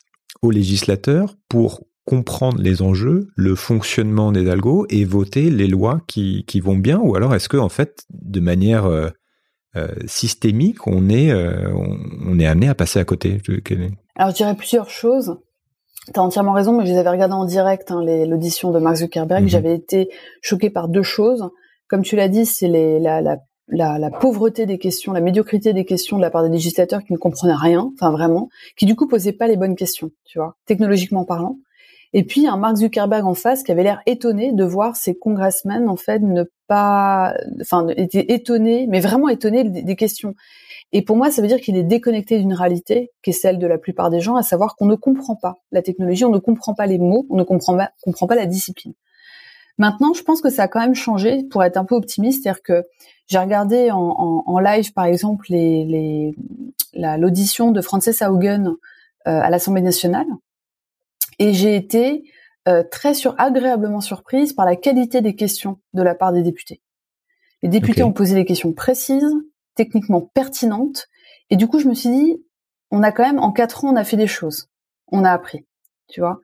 aux législateurs pour comprendre les enjeux, le fonctionnement des algos et voter les lois qui, qui vont bien, ou alors est-ce que en fait, de manière euh, euh systémique, on est euh, on, est amené à passer à côté? Alors je dirais plusieurs choses. Tu as entièrement raison, mais je les avais regardées en direct, hein, l'audition de Mark Zuckerberg. Mhm. J'avais été choquée par deux choses. Comme tu l'as dit, c'est la, la la, la, pauvreté des questions, la médiocrité des questions de la part des législateurs qui ne comprenaient rien, enfin vraiment, qui du coup posaient pas les bonnes questions, tu vois, technologiquement parlant. Et puis un Mark Zuckerberg en face qui avait l'air étonné de voir ses congressmen en fait ne pas, enfin était étonné, mais vraiment étonné des, questions. Et pour moi, ça veut dire qu'il est déconnecté d'une réalité qui est celle de la plupart des gens, à savoir qu'on ne comprend pas la technologie, on ne comprend pas les mots, on ne comprend pas, comprend pas la discipline. Maintenant, je pense que ça a quand même changé pour être un peu optimiste, c'est-à-dire que j'ai regardé en, live, par exemple, les, l'audition de Frances Haugen euh, à l'Assemblée nationale, et j'ai été euh, très sur, agréablement surprise par la qualité des questions de la part des députés. Les députés ont posé des questions précises, techniquement pertinentes, et du coup, je me suis dit, on a quand même, en quatre ans, on a fait des choses, on a appris, tu vois.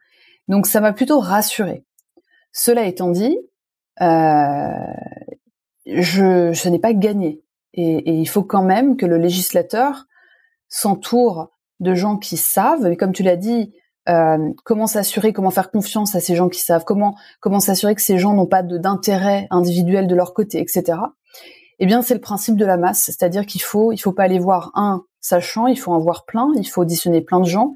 Donc, ça m'a plutôt rassurée. Cela étant dit, euh, je, ce n'est pas gagné. Et, il faut quand même que le législateur s'entoure de gens qui savent, mais comme tu l'as dit, euh, comment s'assurer, comment faire confiance à ces gens qui savent, comment comment s'assurer que ces gens n'ont pas d'intérêt individuel de leur côté, etc. Eh bien, c'est le principe de la masse, c'est-à-dire qu'il faut il faut pas aller voir un sachant, il faut en voir plein, il faut auditionner plein de gens,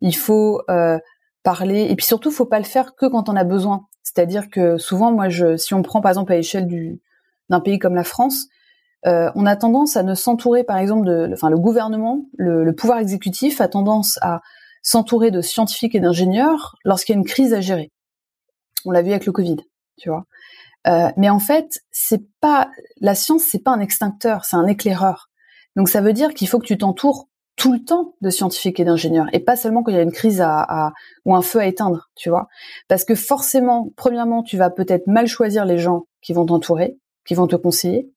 il faut euh, parler, et puis surtout, faut pas le faire que quand on a besoin. C'est-à-dire que souvent, moi, je, si on prend par exemple à l'échelle du d'un pays comme la France, euh, on a tendance à ne s'entourer, par exemple, de, enfin, le gouvernement, le, le pouvoir exécutif a tendance à s'entourer de scientifiques et d'ingénieurs lorsqu'il y a une crise à gérer. On l'a vu avec le Covid, tu vois. Euh, mais en fait, c'est pas la science, c'est pas un extincteur, c'est un éclaireur. Donc ça veut dire qu'il faut que tu t'entoures tout le temps de scientifiques et d'ingénieurs et pas seulement quand il y a une crise à, à, ou un feu à éteindre, tu vois. Parce que forcément, premièrement, tu vas peut-être mal choisir les gens qui vont t'entourer, qui vont te conseiller.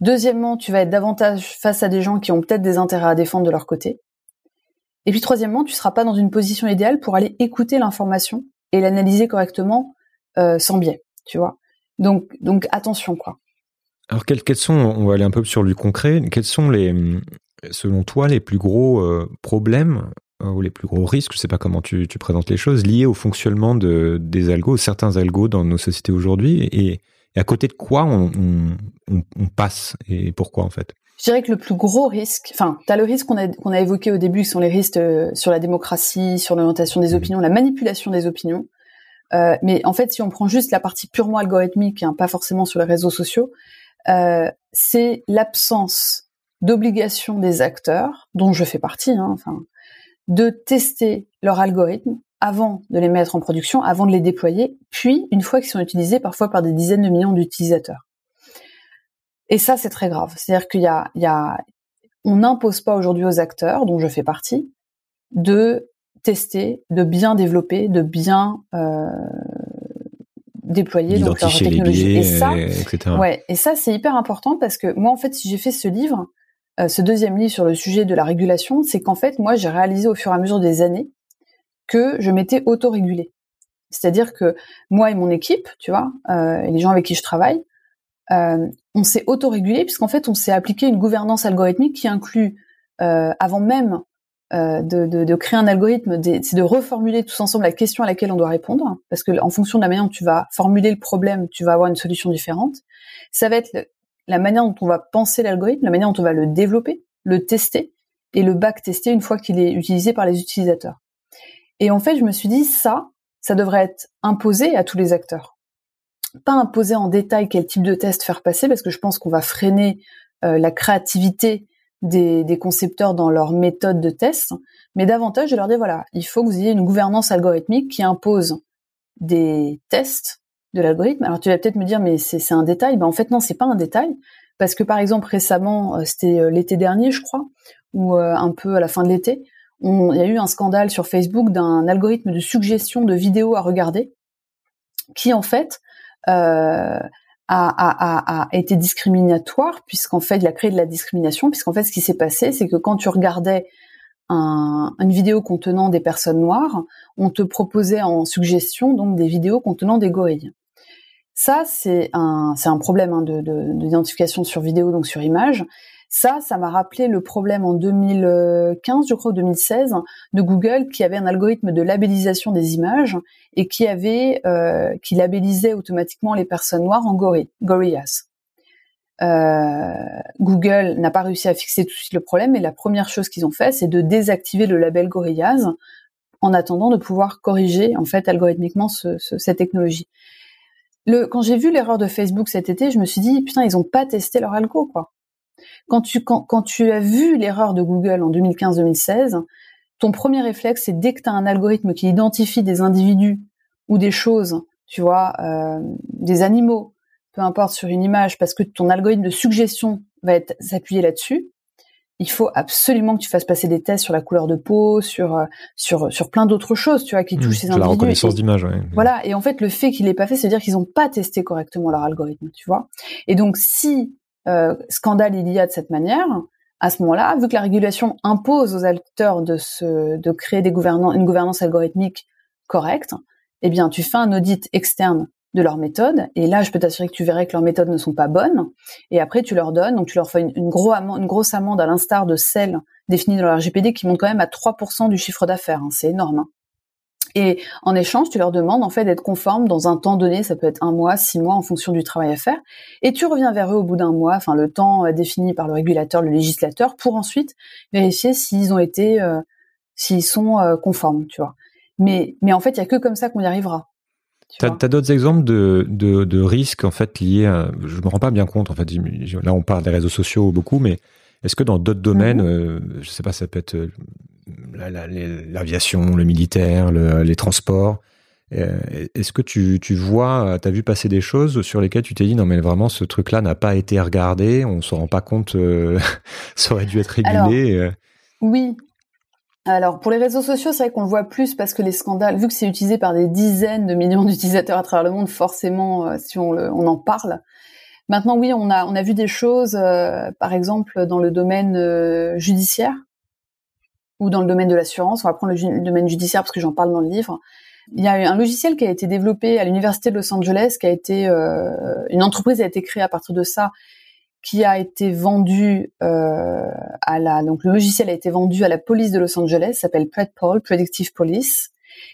Deuxièmement, tu vas être davantage face à des gens qui ont peut-être des intérêts à défendre de leur côté. Et puis troisièmement, tu seras pas dans une position idéale pour aller écouter l'information et l'analyser correctement euh, sans biais, tu vois. Donc, donc attention quoi. Alors quels, quels sont, on va aller un peu sur du concret, quels sont les, selon toi, les plus gros euh, problèmes euh, ou les plus gros risques, je sais pas comment tu, tu présentes les choses, liés au fonctionnement de, des algos, certains algos dans nos sociétés aujourd'hui, et, et, à côté de quoi on, on, on passe et pourquoi en fait? Je dirais que le plus gros risque, enfin, tu as le risque qu'on a, qu'on a évoqué au début, qui sont les risques euh, sur la démocratie, sur l'orientation des mmh. opinions, la manipulation des opinions. Euh, mais en fait, si on prend juste la partie purement algorithmique, hein, pas forcément sur les réseaux sociaux, euh, c'est l'absence d'obligation des acteurs, dont je fais partie, hein, enfin, de tester leur algorithme avant de les mettre en production, avant de les déployer, puis une fois qu'ils sont utilisés parfois par des dizaines de millions d'utilisateurs. Et ça, c'est très grave. C'est-à-dire qu'il y a, il y a, on n'impose pas aujourd'hui aux acteurs, dont je fais partie, de tester, de bien développer, de bien euh, déployer donc leur technologie. et ça, etc. ouais, et ça c'est hyper important parce que moi en fait, si j'ai fait ce livre, euh, ce deuxième livre sur le sujet de la régulation, c'est qu'en fait moi j'ai réalisé au fur et à mesure des années que je m'étais auto-régulée. C'est-à-dire que moi et mon équipe, tu vois, euh, et les gens avec qui je travaille, euh, on s'est autorégulé puisqu'en fait on s'est appliqué une gouvernance algorithmique qui inclut euh, avant même euh, de, créer un algorithme, c'est de reformuler tous ensemble la question à laquelle on doit répondre, parce que en fonction de la manière dont tu vas formuler le problème, tu vas avoir une solution différente. Ça va être la manière dont on va penser l'algorithme, la manière dont on va le développer, le tester et le back-tester une fois qu'il est utilisé par les utilisateurs. Et en fait, je me suis dit ça, ça devrait être imposé à tous les acteurs. Pas imposer en détail quel type de test faire passer parce que je pense qu'on va freiner euh, la créativité des, des, concepteurs dans leur méthode de test, mais davantage de leur dire voilà, il faut que vous ayez une gouvernance algorithmique qui impose des tests de l'algorithme. Alors tu vas peut-être me dire mais c'est un détail, ben en fait non c'est pas un détail. Parce que par exemple récemment euh, c'était euh, l'été dernier je crois ou un peu à la fin de l'été, il y a eu un scandale sur Facebook d'un algorithme de suggestion de vidéos à regarder qui en fait euh, a, a, a, été discriminatoire puisqu'en fait il a créé de la discrimination puisqu'en fait ce qui s'est passé c'est que quand tu regardais un, une vidéo contenant des personnes noires, on te proposait en suggestion donc des vidéos contenant des gorilles. Ça c'est un c'est un problème hein, de d'identification sur vidéo donc sur image ça, ça m'a rappelé le problème en 2015, je crois, ou 2016, de Google qui avait un algorithme de labellisation des images et qui avait, euh, qui labellisait automatiquement les personnes noires en gorilles, gorillas. Euh, Google n'a pas réussi à fixer tout de suite le problème, et la première chose qu'ils ont fait, c'est de désactiver le label Gorillaz en attendant de pouvoir corriger en fait algorithmiquement ce, cette technologie. Le, quand j'ai vu l'erreur de Facebook cet été, je me suis dit putain ils ont pas testé leur algo quoi. Quand tu, quand, quand tu as vu l'erreur de Google en 2015-2016, ton premier réflexe, c'est dès que tu as un algorithme qui identifie des individus ou des choses, tu vois, euh, des animaux, peu importe sur une image, parce que ton algorithme de suggestion va s'appuyer là-dessus, il faut absolument que tu fasses passer des tests sur la couleur de peau, sur euh, sur sur plein d'autres choses, tu vois, qui mmh, touchent ces individus. La reconnaissance d'image, ouais. Voilà. Et en fait, le fait qu'il l'ait pas fait, c'est dire qu'ils n'ont pas testé correctement leur algorithme, tu vois. Et donc, si scandale il y a de cette manière, à ce moment-là, vu que la régulation impose aux acteurs de, créer une gouvernance algorithmique correcte, eh bien, tu fais un audit externe de leur méthode, et là, je peux t'assurer que tu verrais que leurs méthodes ne sont pas bonnes, et après, tu leur donnes, donc tu leur fais une, grosse amende à l'instar de celle définie dans leur RGPD qui monte quand même à 3% du chiffre d'affaires, hein, c'est énorme. Hein. Et en échange, tu leur demandes en fait d'être conformes dans un temps donné, ça peut être un mois, six mois en fonction du travail à faire, et tu reviens vers eux au bout d'un mois, enfin le temps euh, défini par le régulateur, le législateur, pour ensuite vérifier s'ils ont été, euh, s'ils sont euh, conformes, tu vois. Mais mais en fait, il y a que comme ça qu'on y arrivera. Tu as, d'autres exemples de, de, de, risques en fait liés à, je me rends pas bien compte en fait là on parle des réseaux sociaux beaucoup mais est-ce que dans d'autres domaines mm-hmm. je sais pas ça peut être l'aviation, le militaire, les transports. Euh, est-ce que tu, tu vois, tu as vu passer des choses sur lesquelles tu t'es dit non mais vraiment ce truc-là n'a pas été regardé, on s'en rend pas compte, euh, ça aurait dû être régulé euh? Oui. Alors pour les réseaux sociaux, c'est vrai qu'on le voit plus parce que les scandales, vu que c'est utilisé par des dizaines de millions d'utilisateurs à travers le monde, forcément, si on, le, on en parle. Maintenant, oui, on a, on a vu des choses, par exemple dans le domaine judiciaire ou dans le domaine de l'assurance. On va prendre le, domaine judiciaire parce que j'en parle dans le livre. Il y a un logiciel qui a été développé à l'université de Los Angeles, qui a été euh, une entreprise a été créée à partir de ça, qui a été vendu euh, à la donc le logiciel a été vendu à la police de Los Angeles, s'appelle PredPol, Predictive Police,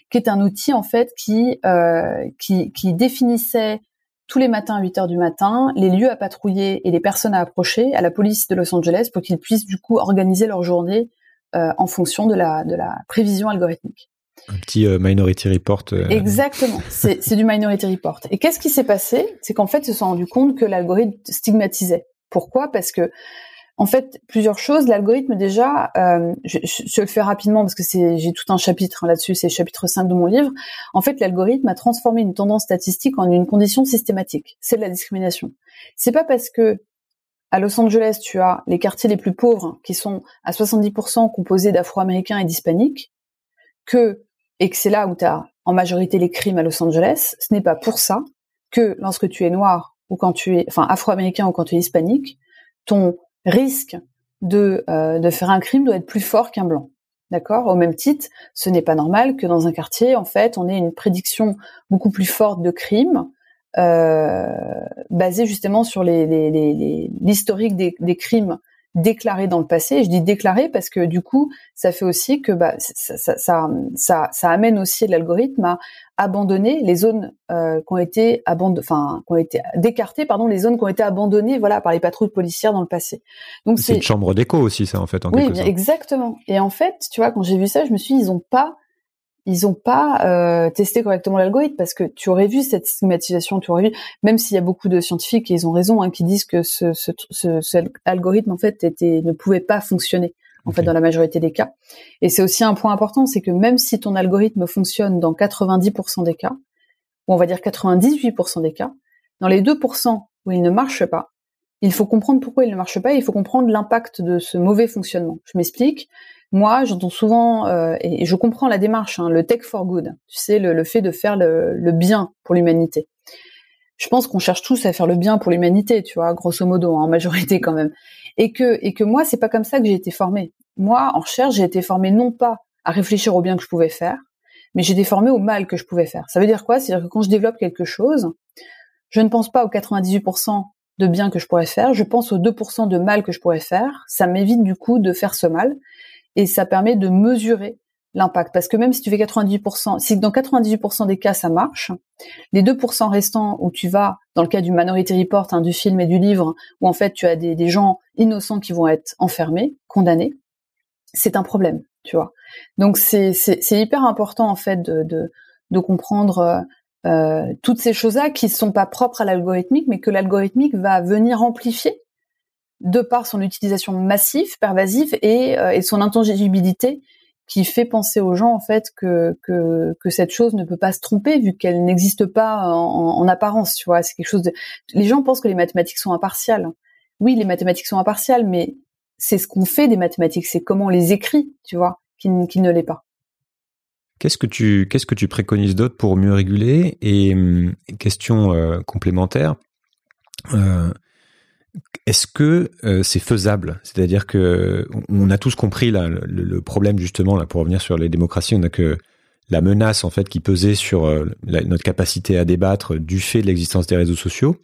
qui est un outil en fait qui euh, qui, qui définissait tous les matins à 8 heures du matin les lieux à patrouiller et les personnes à approcher à la police de Los Angeles pour qu'ils puissent du coup organiser leur journée en fonction de la, de la prévision algorithmique. Un petit euh, Minority Report. Euh, Exactement, c'est du Minority Report. Et qu'est-ce qui s'est passé? C'est qu'en fait, ils se sont rendus compte que l'algorithme stigmatisait. Pourquoi? Parce que en fait, plusieurs choses. L'algorithme déjà, je, je, le fais rapidement parce que j'ai tout un chapitre hein, là-dessus, c'est le chapitre 5 de mon livre. En fait, l'algorithme a transformé une tendance statistique en une condition systématique. C'est de la discrimination. C'est pas parce que à Los Angeles, tu as les quartiers les plus pauvres qui sont à 70% composés d'Afro-Américains et d'Hispaniques, que et que c'est là où tu as en majorité les crimes à Los Angeles. Ce n'est pas pour ça que lorsque tu es noir ou quand tu es, enfin Afro-Américain ou quand tu es hispanique, ton risque de euh, de faire un crime doit être plus fort qu'un blanc. D'accord? Au même titre, ce n'est pas normal que dans un quartier, en fait, on ait une prédiction beaucoup plus forte de crimes euh, basé justement sur l'historique les, des, des, crimes déclarés dans le passé. je dis déclarés parce que du coup, ça fait aussi que bah, ça, ça, ça, ça, amène aussi l'algorithme à abandonner les zones euh, qui ont été abandonnées, enfin, qui ont été décartées, pardon, les zones qui ont été abandonnées, voilà, par les patrouilles policières dans le passé. Donc c'est une chambre d'écho aussi, ça en fait. En oui, exactement. Et en fait, tu vois, quand j'ai vu ça, je me suis dit, ils ont pas ils ont pas euh, testé correctement l'algorithme parce que tu aurais vu cette stigmatisation, tu aurais vu, même s'il y a beaucoup de scientifiques et ils ont raison, hein, qui disent que ce, ce, ce, ce, algorithme en fait était ne pouvait pas fonctionner en fait dans la majorité des cas. Et c'est aussi un point important, c'est que même si ton algorithme fonctionne dans 90% des cas, ou on va dire 98% des cas, dans les 2% où il ne marche pas, il faut comprendre pourquoi il ne marche pas et il faut comprendre l'impact de ce mauvais fonctionnement. Je m'explique. Moi, j'entends souvent, euh, et je comprends la démarche, hein, le tech for good, tu sais, le, fait de faire le, bien pour l'humanité. Je pense qu'on cherche tous à faire le bien pour l'humanité, tu vois, grosso modo, hein, en majorité quand même. Et que, et que moi, c'est pas comme ça que j'ai été formée. Moi, en recherche, j'ai été formée non pas à réfléchir au bien que je pouvais faire, mais j'ai été formée au mal que je pouvais faire. Ça veut dire quoi? C'est-à-dire que quand je développe quelque chose, je ne pense pas aux 98% de bien que je pourrais faire, je pense aux 2% de mal que je pourrais faire. Ça m'évite du coup de faire ce mal et ça permet de mesurer l'impact. Parce que même si tu fais 98%, si dans 98% des cas ça marche, les 2% restants où tu vas, dans le cas du Minority Report, hein, du film et du livre, où en fait tu as des, gens innocents qui vont être enfermés, condamnés, c'est un problème, tu vois. Donc c'est hyper important en fait de, comprendre euh, toutes ces choses-là qui sont pas propres à l'algorithmique, mais que l'algorithmique va venir amplifier de par son utilisation massive, pervasive et, euh, et son intangibilité qui fait penser aux gens en fait que, que, cette chose ne peut pas se tromper vu qu'elle n'existe pas en, en, apparence, tu vois. C'est quelque chose. Les gens pensent que les mathématiques sont impartiales. Oui, les mathématiques sont impartiales, mais c'est ce qu'on fait des mathématiques, c'est comment on les écrit, tu vois, qui, qui ne l'est pas. Qu'est-ce que tu qu'est-ce que tu préconises d'autre pour mieux réguler? Et hum, question euh, complémentaire, euh, est-ce que euh, c'est faisable? C'est-à-dire que on a tous compris là le, problème justement là pour revenir sur les démocraties, on a que la menace en fait qui pesait sur euh, notre capacité à débattre du fait de l'existence des réseaux sociaux,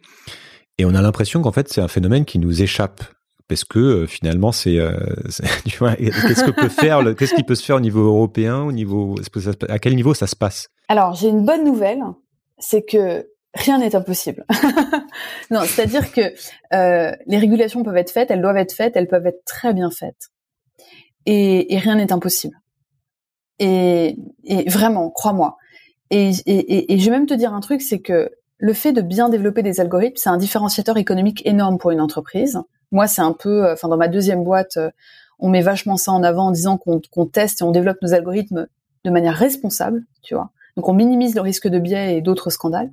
et on a l'impression qu'en fait c'est un phénomène qui nous échappe. Parce que euh, finalement c'est euh, qu'est-ce que peut faire qu'est-ce qui peut se faire au niveau européen au niveau à quel niveau ça se passe? Alors j'ai une bonne nouvelle, c'est que rien n'est impossible. non, c'est-à-dire que euh, les régulations peuvent être faites, elles doivent être faites, elles peuvent être très bien faites, et, rien n'est impossible. Et, et vraiment, crois-moi. Et, et, je vais même te dire un truc, c'est que le fait de bien développer des algorithmes, c'est un différenciateur économique énorme pour une entreprise. Moi, c'est un peu, enfin, dans ma deuxième boîte, on met vachement ça en avant en disant qu'on teste et on développe nos algorithmes de manière responsable, tu vois. Donc, on minimise le risque de biais et d'autres scandales.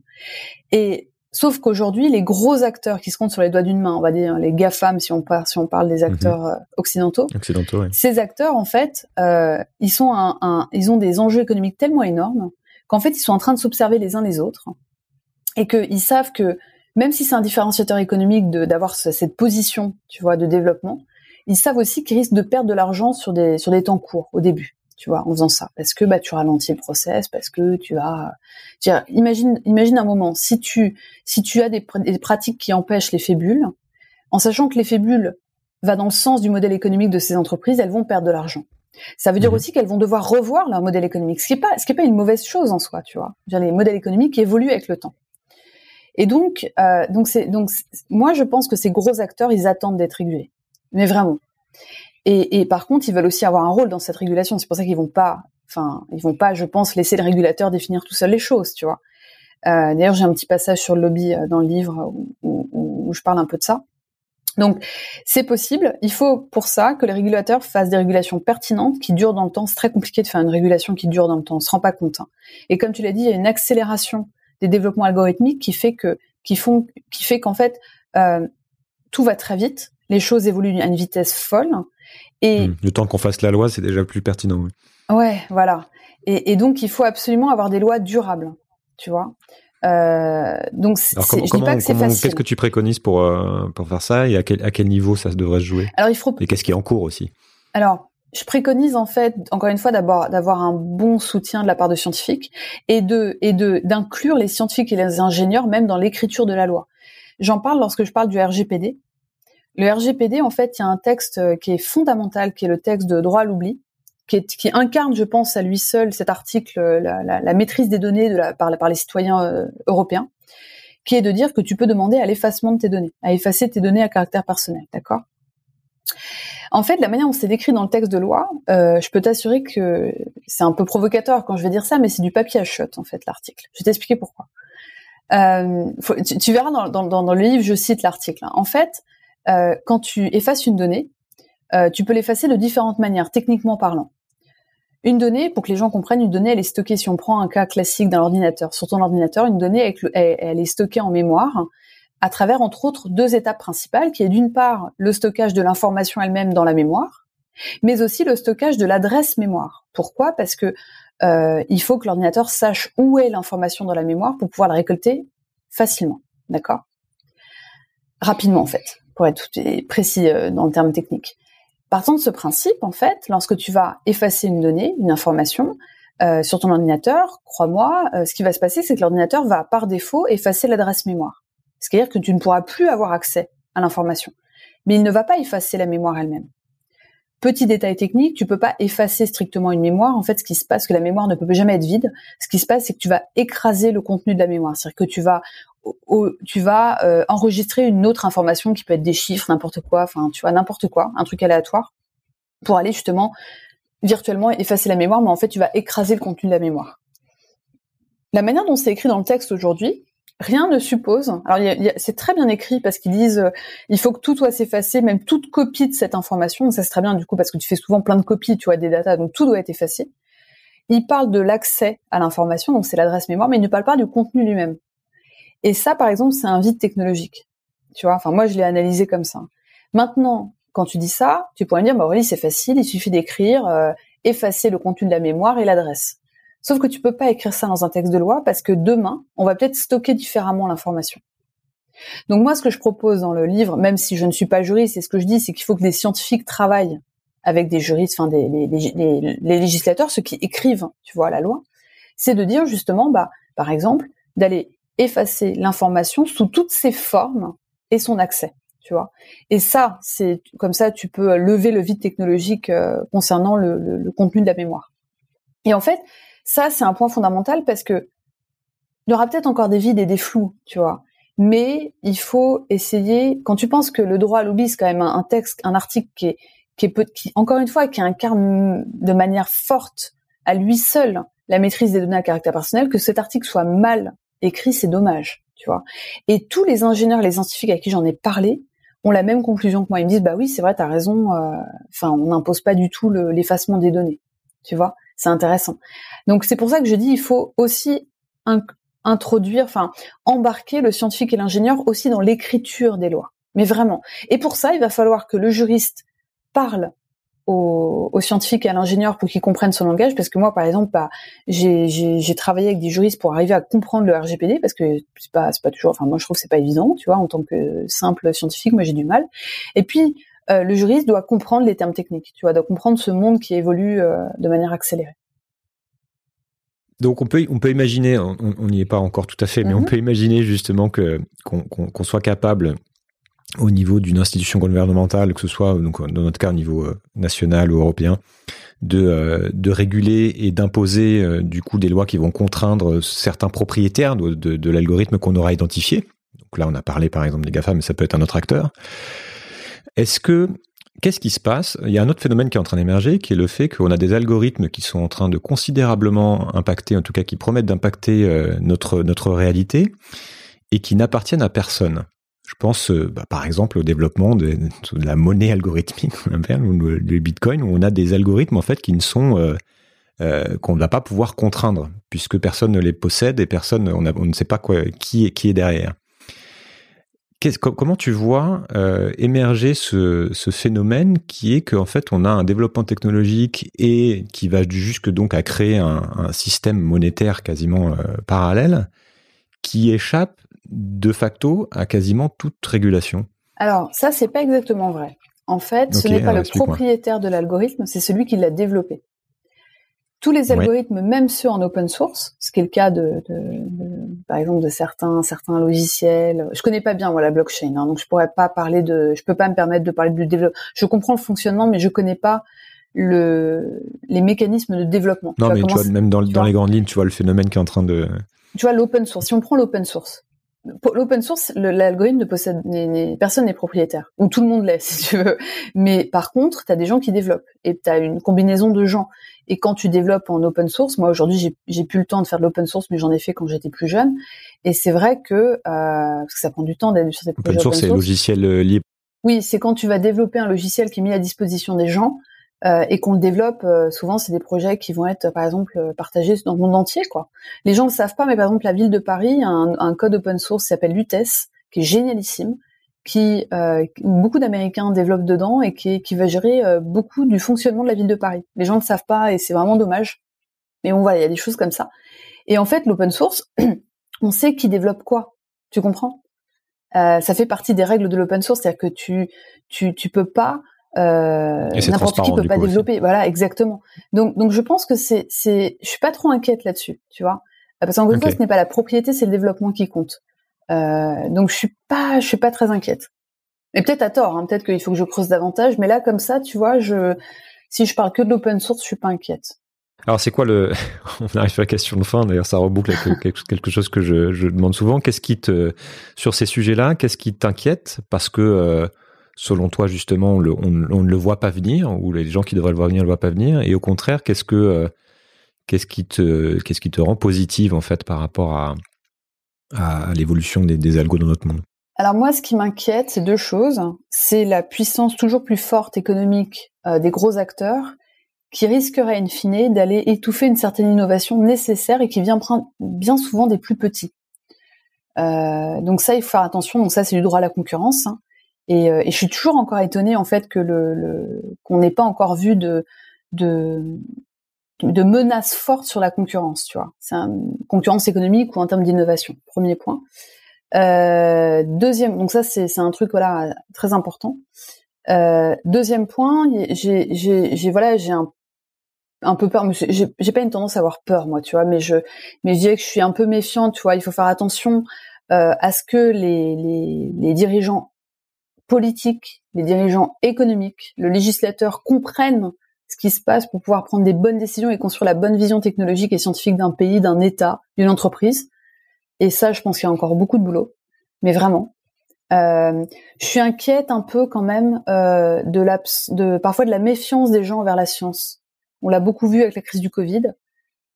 Et sauf qu'aujourd'hui, les gros acteurs qui se comptent sur les doigts d'une main, on va dire les GAFAM si on parle, si on parle des mhm. acteurs euh, occidentaux, occidentaux ces acteurs, en fait, euh, ils sont un, un, ils ont des enjeux économiques tellement énormes qu'en fait, ils sont en train de s'observer les uns les autres et qu'ils savent que même si c'est un différenciateur économique d'avoir cette position, tu vois, de développement, ils savent aussi qu'ils risquent de perdre de l'argent sur des sur des temps courts au début, tu vois, en faisant ça, parce que bah tu ralentis le process, parce que tu as, imagine imagine un moment si tu si tu as des, des pratiques qui empêchent l'effet bulle, en sachant que l'effet bulle va dans le sens du modèle économique de ces entreprises, elles vont perdre de l'argent. Ça veut dire mmh. aussi qu'elles vont devoir revoir leur modèle économique, ce qui est pas ce qui est pas une mauvaise chose en soi, tu vois. les modèles économiques évoluent avec le temps. Et donc, euh, donc c'est donc moi je pense que ces gros acteurs ils attendent d'être régulés, mais vraiment. Et, par contre ils veulent aussi avoir un rôle dans cette régulation. C'est pour ça qu'ils vont pas, enfin ils vont pas, je pense, laisser le régulateur définir tout seul les choses, tu vois. Euh, D'ailleurs j'ai un petit passage sur le lobby euh, dans le livre où, je parle un peu de ça. Donc, c'est possible. Il faut pour ça que les régulateurs fassent des régulations pertinentes qui durent dans le temps. C'est très compliqué de faire une régulation qui dure dans le temps. On se rend pas compte. Hein. Et comme tu l'as dit, il y a une accélération des développements algorithmiques qui fait que qui font qui fait qu'en fait euh, tout va très vite, les choses évoluent à une vitesse folle et hmm. le temps qu'on fasse la loi, c'est déjà plus pertinent. Oui. Ouais, voilà. Et, et, donc il faut absolument avoir des lois durables, tu vois. Euh, donc Alors, comment, je dis pas que c'est facile. Qu'est-ce que tu préconises pour euh, pour faire ça et à quel à quel niveau ça devrait se jouer? Alors il faut et qu'est-ce qui est en cours aussi? Alors je préconise en fait, encore une fois, d'abord d'avoir un bon soutien de la part de scientifiques et de et de d'inclure les scientifiques et les ingénieurs même dans l'écriture de la loi. J'en parle lorsque je parle du RGPD. Le RGPD, en fait, il y a un texte euh, qui est fondamental, qui est le texte de droit à l'oubli, qui, incarne, je pense, à lui seul cet article, euh, la, maîtrise des données par, les citoyens euh, européens, qui est de dire que tu peux demander à l'effacement de tes données, à effacer tes données à caractère personnel, d'accord? En fait, la manière dont c'est décrit dans le texte de loi, je peux t'assurer que c'est un peu provocateur quand je vais dire ça, mais c'est du papier à chiottes, en fait, l'article. Je vais t'expliquer pourquoi. Tu, verras dans, le livre, je cite l'article. Hein. En fait, euh, quand tu effaces une donnée, tu peux l'effacer de différentes manières, techniquement parlant. Une donnée, pour que les gens comprennent, une donnée, elle est stockée, si on prend un cas classique d'un ordinateur, sur ton ordinateur, une donnée, elle est stockée en mémoire à travers, entre autres, deux étapes principales, qui est d'une part le stockage de l'information elle-même dans la mémoire, mais aussi le stockage de l'adresse mémoire. Pourquoi? Parce que euh, il faut que l'ordinateur sache où est l'information dans la mémoire pour pouvoir la récolter facilement, d'accord? Rapidement, en fait, pour être précis euh, dans le terme technique. Partant de ce principe, en fait, lorsque tu vas effacer une donnée, une information, euh, sur ton ordinateur, crois-moi, ce qui va se passer, c'est que l'ordinateur va par défaut effacer l'adresse mémoire. C'est-à-dire que tu ne pourras plus avoir accès à l'information. Mais il ne va pas effacer la mémoire elle-même. Petit détail technique, tu peux pas effacer strictement une mémoire. En fait, ce qui se passe, que la mémoire ne peut jamais être vide. Ce qui se passe, c'est que tu vas écraser le contenu de la mémoire. C'est-à-dire que tu vas, tu vas euh, enregistrer une autre information qui peut être des chiffres, n'importe quoi, enfin, tu vois, n'importe quoi, un truc aléatoire, pour aller justement virtuellement effacer la mémoire, mais en fait, tu vas écraser le contenu de la mémoire. La manière dont c'est écrit dans le texte aujourd'hui, rien ne suppose. Alors c'est très bien écrit parce qu'ils disent euh, il faut que tout doit s'effacer, même toute copie de cette information. ça c'est très bien du coup parce que tu fais souvent plein de copies, tu vois, des datas, donc tout doit être effacé. Ils parlent de l'accès à l'information, donc c'est l'adresse mémoire, mais ils ne parlent pas du contenu lui-même. Et ça, par exemple, c'est un vide technologique. Tu vois, enfin moi je l'ai analysé comme ça. Maintenant, quand tu dis ça, tu pourrais me dire bah oui c'est facile, il suffit d'écrire euh, effacer le contenu de la mémoire et l'adresse. Sauf que tu peux pas écrire ça dans un texte de loi parce que demain, on va peut-être stocker différemment l'information. Donc moi, ce que je propose dans le livre, même si je ne suis pas juriste, c'est ce que je dis, c'est qu'il faut que des scientifiques travaillent avec des juristes, enfin des, les, législateurs, ceux qui écrivent, tu vois, la loi, c'est de dire justement, bah, par exemple, d'aller effacer l'information sous toutes ses formes et son accès tu vois. Et ça, c'est comme ça, tu peux lever le vide technologique euh, concernant le, contenu de la mémoire. Et en fait, ça, c'est un point fondamental parce que il y aura peut-être encore des vides et des flous, tu vois. Mais il faut essayer, quand tu penses que le droit à l'oubli, c'est quand même un, texte, un article qui est, qui est qui, encore une fois, qui incarne de manière forte à lui seul la maîtrise des données à caractère personnel, que cet article soit mal écrit, c'est dommage, tu vois. Et tous les ingénieurs, les scientifiques à qui j'en ai parlé, ont la même conclusion que moi. Ils me disent, bah oui, c'est vrai, t'as raison. Euh, enfin, on n'impose pas du tout l'effacement des données, tu vois. C'est intéressant. Donc c'est pour ça que je dis, il faut aussi introduire, enfin, embarquer le scientifique et l'ingénieur aussi dans l'écriture des lois. Mais vraiment. Et pour ça, il va falloir que le juriste parle aux, scientifiques et à l'ingénieur pour qu'ils comprennent son langage parce que moi par exemple bah, j'ai travaillé avec des juristes pour arriver à comprendre le RGPD parce que c'est pas c'est pas toujours enfin moi je trouve que c'est pas évident tu vois en tant que simple scientifique moi j'ai du mal et puis euh, le juriste doit comprendre les termes techniques tu vois doit comprendre ce monde qui évolue euh, de manière accélérée donc on peut on peut imaginer, on n'y est pas encore tout à fait, mais on mhm. peut imaginer justement que qu'on soit capable au niveau d'une institution gouvernementale, que ce soit donc dans notre cas au niveau euh, national ou européen, de, euh, de réguler et d'imposer euh, du coup des lois qui vont contraindre certains propriétaires de, de, de l'algorithme qu'on aura identifié. Donc là, on a parlé par exemple des GAFA, mais ça peut être un autre acteur. Est-ce que qu'est-ce qui se passe? Il y a un autre phénomène qui est en train d'émerger, qui est le fait qu'on a des algorithmes qui sont en train de considérablement impacter, en tout cas qui promettent d'impacter notre notre réalité et qui n'appartiennent à personne. Je pense, euh, bah, par exemple, au développement de, la monnaie algorithmique, ou le Bitcoin, où on a des algorithmes en fait qui ne sont euh, euh, qu'on ne va pas pouvoir contraindre, puisque personne ne les possède et personne, on, ne sait pas qui est derrière. comment tu vois émerger ce, phénomène qui est qu'en fait on a un développement technologique et qui va jusque donc à créer un système monétaire quasiment parallèle qui échappe de facto à quasiment toute régulation Alors ça, c'est pas exactement vrai. En fait, ce n'est pas le propriétaire de l'algorithme, c'est celui qui l'a développé. Tous les algorithmes, même ceux en open source, ce qui est le cas de, par exemple, de certains certains logiciels. Je connais pas bien moi la blockchain, hein, donc je pourrais pas parler de, je peux pas me permettre de parler du développement. Je comprends le fonctionnement, mais je connais pas le les mécanismes de développement. Non, mais tu vois, même dans, dans les grandes lignes, tu vois le phénomène qui est en train de. Tu vois l'open source. Si on prend l'open source, L'open source, l'algorithme ne possède, personne n'est propriétaire, ou tout le monde l'est, si tu veux. Mais par contre, tu as des gens qui développent, et tu as une combinaison de gens. Et quand tu développes en open source, moi aujourd'hui, j'ai plus le temps de faire de l'open source, mais j'en ai fait quand j'étais plus jeune. Et c'est vrai que, euh, parce que ça prend du temps d'être sur ces projets open source. Open source, c'est logiciel euh, libre. Oui, c'est quand tu vas développer un logiciel qui est mis à disposition des gens euh, et qu'on le développe. Euh, souvent, c'est des projets qui vont être, par exemple, euh, partagés dans le monde entier. Quoi. Les gens ne savent pas, mais par exemple, la ville de Paris a un, code open source qui s'appelle Lutes, qui est génialissime, qui beaucoup d'Américains développent dedans et qui, qui va gérer beaucoup du fonctionnement de la ville de Paris. Les gens ne savent pas et c'est vraiment dommage. Mais on voit, il y a des choses comme ça. Et en fait, l'open source, on sait qui développe quoi? Tu comprends? Ça fait partie des règles de l'open source, c'est-à-dire que tu tu tu peux pas euh, n'importe qui peut pas développer. Voilà, exactement. Donc, donc je pense que c'est, c'est, je suis pas trop inquiète là-dessus, tu vois, parce qu'en gros, ce n'est pas la propriété, c'est le développement qui compte. Euh, donc, je suis pas, je suis pas très inquiète. Mais peut-être à tort, hein, peut-être qu'il faut que je creuse davantage. Mais là, comme ça, tu vois, je, si je parle que de l'open source, je suis pas inquiète. Alors, c'est quoi le On arrive sur la question de fin. D'ailleurs, ça reboucle avec quelque chose que je, je demande souvent. Qu'est-ce qui te, sur ces sujets-là, qu'est-ce qui t'inquiète? Parce que euh, selon toi justement on, ne le voit pas venir ou les gens qui devraient le voir venir ne le voient pas venir et au contraire euh, qu'est-ce qui te rend positive en fait par rapport à, à l'évolution des, des algos dans notre monde? Alors moi, ce qui m'inquiète, c'est deux choses. C'est la puissance toujours plus forte économique euh, des gros acteurs qui risquerait in fine d'aller étouffer une certaine innovation nécessaire et qui vient prendre bien souvent des plus petits. Euh, donc ça, il faut faire attention. Donc ça, c'est du droit à la concurrence. Hein. Euh, et, je suis toujours encore étonnée en fait que qu'on n'ait pas encore vu de, de menaces fortes sur la concurrence, tu vois. C'est une concurrence économique ou en termes d'innovation. Premier point. Euh, deuxième, donc ça c'est un truc voilà très important. Euh, deuxième point, j'ai voilà j'ai un un peu peur, j'ai pas une tendance à avoir peur moi, tu vois, mais je mais je dirais que je suis un peu méfiante, tu vois. Il faut faire attention à ce que les, les dirigeants politiques, les dirigeants économiques, le législateur comprennent ce qui se passe pour pouvoir prendre des bonnes décisions et construire la bonne vision technologique et scientifique d'un pays, d'un État, d'une entreprise. Et ça, je pense qu'il y a encore beaucoup de boulot, mais vraiment. Euh, je suis inquiète un peu quand même euh, de, de parfois de la méfiance des gens envers la science. On l'a beaucoup vu avec la crise du Covid.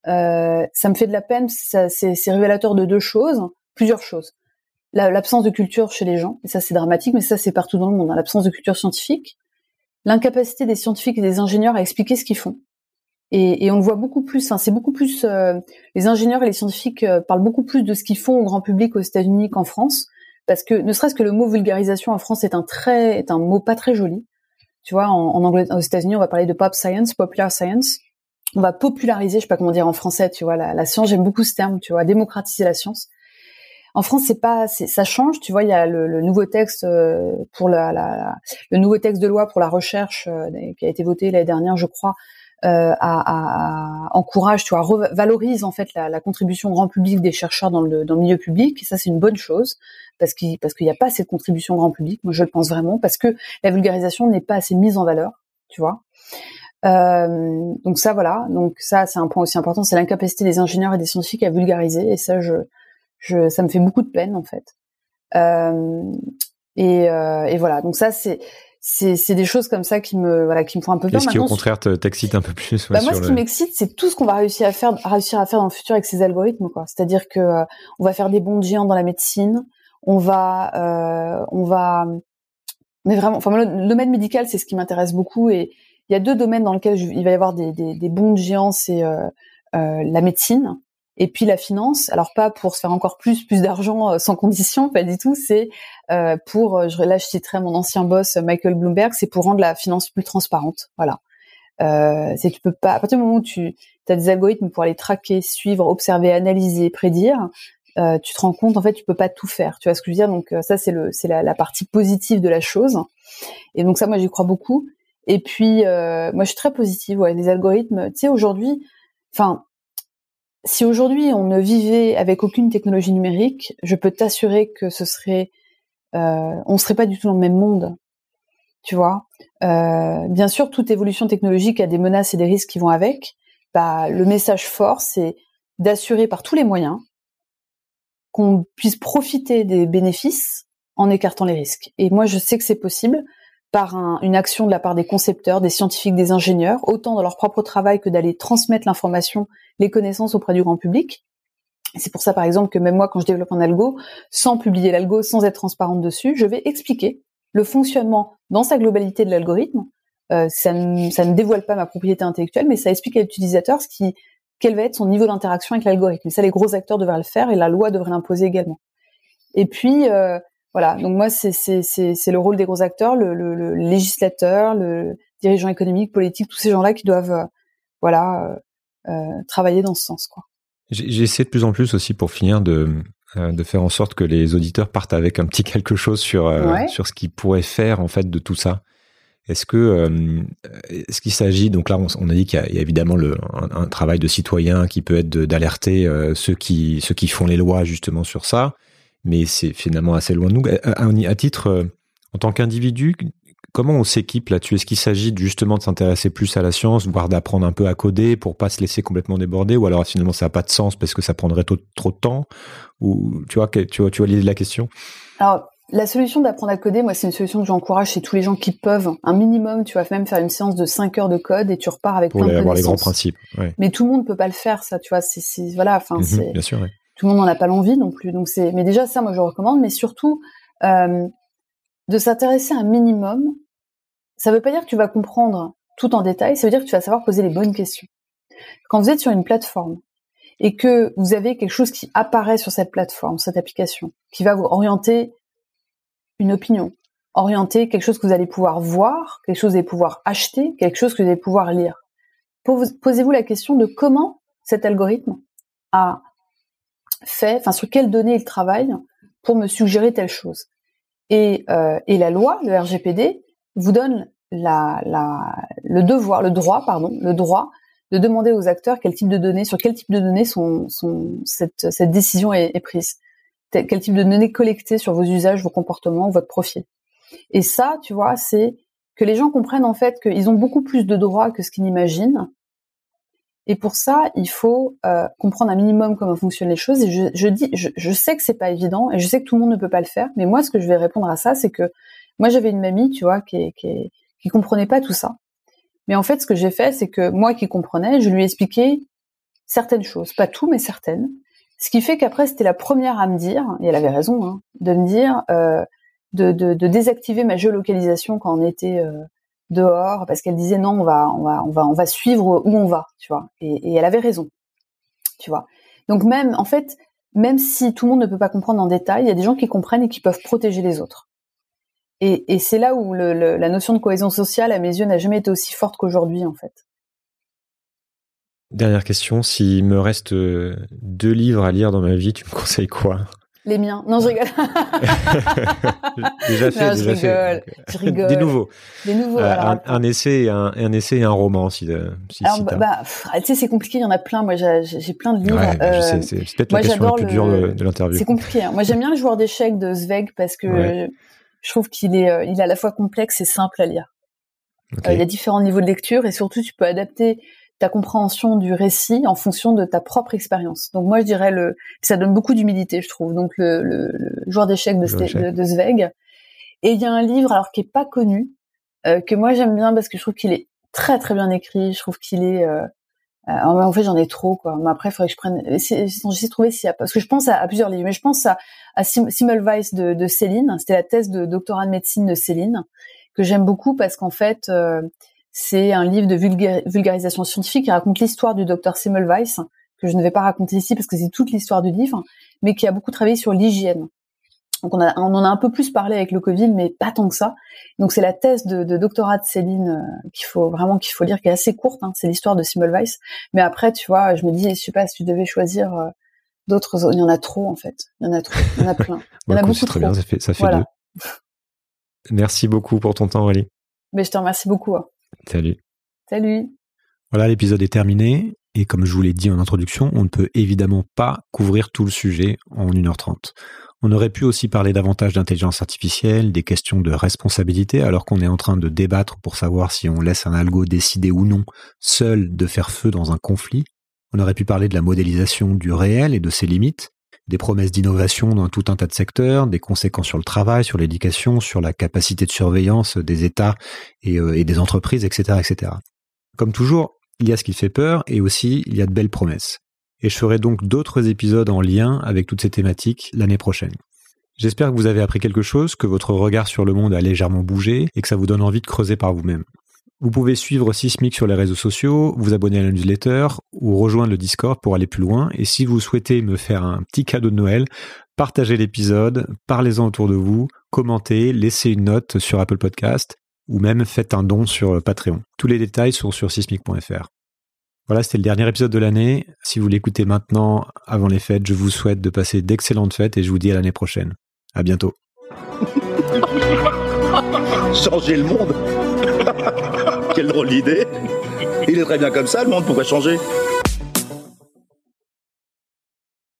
Euh, ça me fait de la peine. C'est révélateur de deux choses, plusieurs choses. L'absence de culture chez les gens, et ça c'est dramatique, mais ça c'est partout dans le monde. Hein. L'absence de culture scientifique, l'incapacité des scientifiques et des ingénieurs à expliquer ce qu'ils font. Et, on le voit beaucoup plus. Hein, c'est beaucoup plus. Euh, les ingénieurs et les scientifiques euh, parlent beaucoup plus de ce qu'ils font au grand public aux États-Unis qu'en France, parce que ne serait-ce que le mot vulgarisation en France est un très est un mot pas très joli. Tu vois, en, anglais, aux États-Unis, on va parler de pop science, popular science on va populariser, je sais pas comment dire en français, tu vois, la, science, j'aime beaucoup ce terme, tu vois, démocratiser la science. En France, c'est pas, ça change, tu vois, il y a le, nouveau texte euh, pour la, le nouveau texte de loi pour la recherche euh, qui a été voté l'année dernière, je crois, euh, encourage, tu vois, valorise en fait la, contribution grand public des chercheurs dans le, dans le milieu public. Et ça, c'est une bonne chose parce qu'il parce qu'il n'y a pas cette contribution grand public. Moi, je le pense vraiment parce que la vulgarisation n'est pas assez mise en valeur, tu vois. Donc ça, voilà. Donc ça, c'est un point aussi important, c'est l'incapacité des ingénieurs et des scientifiques à vulgariser. Et ça, je, je, ça me fait beaucoup de peine en fait. Euh, et, euh, et, voilà. Donc ça, c'est c'est des choses comme ça qui me voilà qui me font un peu peur. Qu'est-ce qui au contraire t'excite un peu plus bah Moi, ce qui m'excite, c'est tout ce qu'on va réussir à faire, réussir à faire dans le futur avec ces algorithmes. quoi. C'est-à-dire que euh, on va faire des bons géants dans la médecine. On va euh, on va mais vraiment, enfin le domaine médical, c'est ce qui m'intéresse beaucoup et il y a deux domaines dans lesquels il va y avoir des, des, des bons géants, c'est euh, la médecine et puis la finance. Alors pas pour se faire encore plus plus d'argent euh, sans condition, pas du tout. C'est euh, pour, je, là je citerai mon ancien boss Michael Bloomberg, c'est pour rendre la finance plus transparente. Voilà. Euh, c'est tu peux pas à partir du moment où tu as des algorithmes pour aller traquer, suivre, observer, analyser, prédire, euh, tu te rends compte en fait tu peux pas tout faire. Tu vois ce que je veux dire? Donc ça c'est le c'est la, la, partie positive de la chose. Et donc ça moi j'y crois beaucoup. Et puis, euh, moi, je suis très positive. Ouais, les algorithmes. Tu sais, aujourd'hui, enfin, si aujourd'hui on ne vivait avec aucune technologie numérique, je peux t'assurer que ce serait, euh, on serait pas du tout dans le même monde. Tu vois? Euh, bien sûr, toute évolution technologique a des menaces et des risques qui vont avec. Bah, le message fort, c'est d'assurer par tous les moyens qu'on puisse profiter des bénéfices en écartant les risques. Et moi, je sais que c'est possible par une action de la part des concepteurs, des scientifiques, des ingénieurs, autant dans leur propre travail que d'aller transmettre l'information, les connaissances auprès du grand public. C'est pour ça, par exemple, que même moi, quand je développe un algo, sans publier l'algo, sans être transparente dessus, je vais expliquer le fonctionnement dans sa globalité de l'algorithme. Euh, ça, ne, dévoile pas ma propriété intellectuelle, mais ça explique à l'utilisateur quel va être son niveau d'interaction avec l'algorithme. Et ça, les gros acteurs devraient le faire et la loi devrait l'imposer également. Et puis, euh, voilà, donc moi c'est le rôle des gros acteurs, le, le, le, législateur, le dirigeant économique, politique, tous ces gens-là qui doivent euh, voilà euh, euh, travailler dans ce sens quoi. J'essaie de plus en plus aussi pour finir de de faire en sorte que les auditeurs partent avec un petit quelque chose sur sur ce qu'ils pourraient faire en fait de tout ça. Est-ce que est-ce qu'il s'agit donc là on, a dit qu'il y, a évidemment le, un, travail de citoyen qui peut être d'alerter ceux qui ceux qui font les lois justement sur ça mais c'est finalement assez loin de nous. À, titre, euh, en tant qu'individu, comment on s'équipe là-dessus? Est-ce qu'il s'agit justement de s'intéresser plus à la science, voire d'apprendre un peu à coder pour pas se laisser complètement déborder, ou alors finalement ça n'a pas de sens parce que ça prendrait trop, trop de temps? Ou tu vois, tu vois, tu vois l'idée de la question? Alors la solution d'apprendre à coder, moi, c'est une solution que j'encourage chez tous les gens qui peuvent. Un minimum, tu vas même faire une séance de 5 heures de code et tu repars avec plein de avoir les grands principes. Mais tout le monde peut pas le faire, ça, tu vois. C'est, voilà, enfin, c'est. Bien sûr. Ouais tout le monde n'en a pas l'envie non plus. Donc c'est, mais déjà ça, moi je recommande, mais surtout euh, de s'intéresser un minimum. Ça ne veut pas dire que tu vas comprendre tout en détail, ça veut dire que tu vas savoir poser les bonnes questions. Quand vous êtes sur une plateforme et que vous avez quelque chose qui apparaît sur cette plateforme, cette application, qui va vous orienter une opinion, orienter quelque chose que vous allez pouvoir voir, quelque chose que vous allez pouvoir acheter, quelque chose que vous allez pouvoir lire. Posez-vous la question de comment cet algorithme a fait, enfin sur quelles données il travaille pour me suggérer telle chose. Et, euh, et la loi, le RGPD, vous donne la, la, le devoir, le droit, pardon, le droit de demander aux acteurs quel type de données, sur quel type de données sont, sont cette, cette décision est, prise, quel type de données collectées sur vos usages, vos comportements, votre profil. Et ça, tu vois, c'est que les gens comprennent en fait qu'ils ont beaucoup plus de droits que ce qu'ils n'imaginent. Et pour ça, il faut euh, comprendre un minimum comment fonctionnent les choses. Et je, je dis, je, je, sais que c'est pas évident, et je sais que tout le monde ne peut pas le faire. Mais moi, ce que je vais répondre à ça, c'est que moi, j'avais une mamie, tu vois, qui, qui, qui comprenait pas tout ça. Mais en fait, ce que j'ai fait, c'est que moi qui comprenais, je lui ai expliqué certaines choses, pas tout, mais certaines. Ce qui fait qu'après, c'était la première à me dire, et elle avait raison, hein, de me dire euh, de, de, de, désactiver ma géolocalisation quand on était euh, dehors, parce qu'elle disait non, on va, on va, on va, suivre où on va, tu vois. Et, elle avait raison, tu vois. Donc même, en fait, même si tout le monde ne peut pas comprendre en détail, il y a des gens qui comprennent et qui peuvent protéger les autres. Et, c'est là où la notion de cohésion sociale, à mes yeux, n'a jamais été aussi forte qu'aujourd'hui, en fait. Dernière question, s'il me reste euh, deux livres à lire dans ma vie, tu me conseilles quoi? Les miens. Non, je rigole. déjà fait, non, je déjà rigole. fait. Je rigole. Des nouveaux. Des nouveaux. Euh, alors, un, un, essai et un, un, essai et un roman, si, si, alors, si bah, bah, tu sais, c'est compliqué. Il y en a plein. Moi, j'ai plein de livres. Ouais, bah, je sais, c'est peut-être la question la plus le... dure de, de l'interview. C'est compliqué. Hein. Moi, j'aime bien le joueur d'échecs de Zweig parce que ouais. je trouve qu'il est, euh, il est à la fois complexe et simple à lire. Okay. Euh, il y a différents niveaux de lecture et surtout, tu peux adapter ta compréhension du récit en fonction de ta propre expérience. Donc moi je dirais le ça donne beaucoup d'humilité je trouve. Donc le, le, le joueur d'échecs de, de, de, Zweig. Et il y a un livre alors qui est pas connu euh, que moi j'aime bien parce que je trouve qu'il est très très bien écrit. Je trouve qu'il est euh, euh, en fait j'en ai trop quoi. Mais après il faudrait que je prenne j'essaie de trouver s'il y a parce que je pense à, à, plusieurs livres mais je pense à, à Simmelweis de, de Céline. C'était la thèse de doctorat de médecine de Céline que j'aime beaucoup parce qu'en fait euh, c'est un livre de vulgarisation scientifique qui raconte l'histoire du docteur Semmelweis, que je ne vais pas raconter ici parce que c'est toute l'histoire du livre, mais qui a beaucoup travaillé sur l'hygiène. Donc on, a, on, en a un peu plus parlé avec le Covid, mais pas tant que ça. Donc c'est la thèse de, de, doctorat de Céline euh, qu'il faut vraiment qu'il faut lire, qui est assez courte. Hein, c'est l'histoire de Semmelweis. Mais après, tu vois, je me dis, je sais pas si tu devais choisir euh, d'autres. Il y en a trop en fait. Il y en a trop. Il y en a plein. Il y en a beaucoup très trop. bien. Ça fait, ça fait voilà. deux. Merci beaucoup pour ton temps, Ali. Mais je te remercie beaucoup. Hein. Salut. Salut. Voilà, l'épisode est terminé. Et comme je vous l'ai dit en introduction, on ne peut évidemment pas couvrir tout le sujet en 1h30. On aurait pu aussi parler davantage d'intelligence artificielle, des questions de responsabilité, alors qu'on est en train de débattre pour savoir si on laisse un algo décider ou non, seul, de faire feu dans un conflit. On aurait pu parler de la modélisation du réel et de ses limites, des promesses d'innovation dans tout un tas de secteurs, des conséquences sur le travail, sur l'éducation, sur la capacité de surveillance des États et, euh, des entreprises, etc., etc. Comme toujours, il y a ce qui fait peur et aussi il y a de belles promesses. Et je ferai donc d'autres épisodes en lien avec toutes ces thématiques l'année prochaine. J'espère que vous avez appris quelque chose, que votre regard sur le monde a légèrement bougé et que ça vous donne envie de creuser par vous-même. Vous pouvez suivre Sismic sur les réseaux sociaux, vous abonner à la newsletter ou rejoindre le Discord pour aller plus loin. Et si vous souhaitez me faire un petit cadeau de Noël, partagez l'épisode, parlez-en autour de vous, commentez, laissez une note sur Apple Podcast ou même faites un don sur Patreon. Tous les détails sont sur sismic.fr. Voilà, c'était le dernier épisode de l'année. Si vous l'écoutez maintenant, avant les fêtes, je vous souhaite de passer d'excellentes fêtes et je vous dis à l'année prochaine. À bientôt. Changer le monde Quelle drôle d'idée. Il est très bien comme ça, le monde, pourquoi changer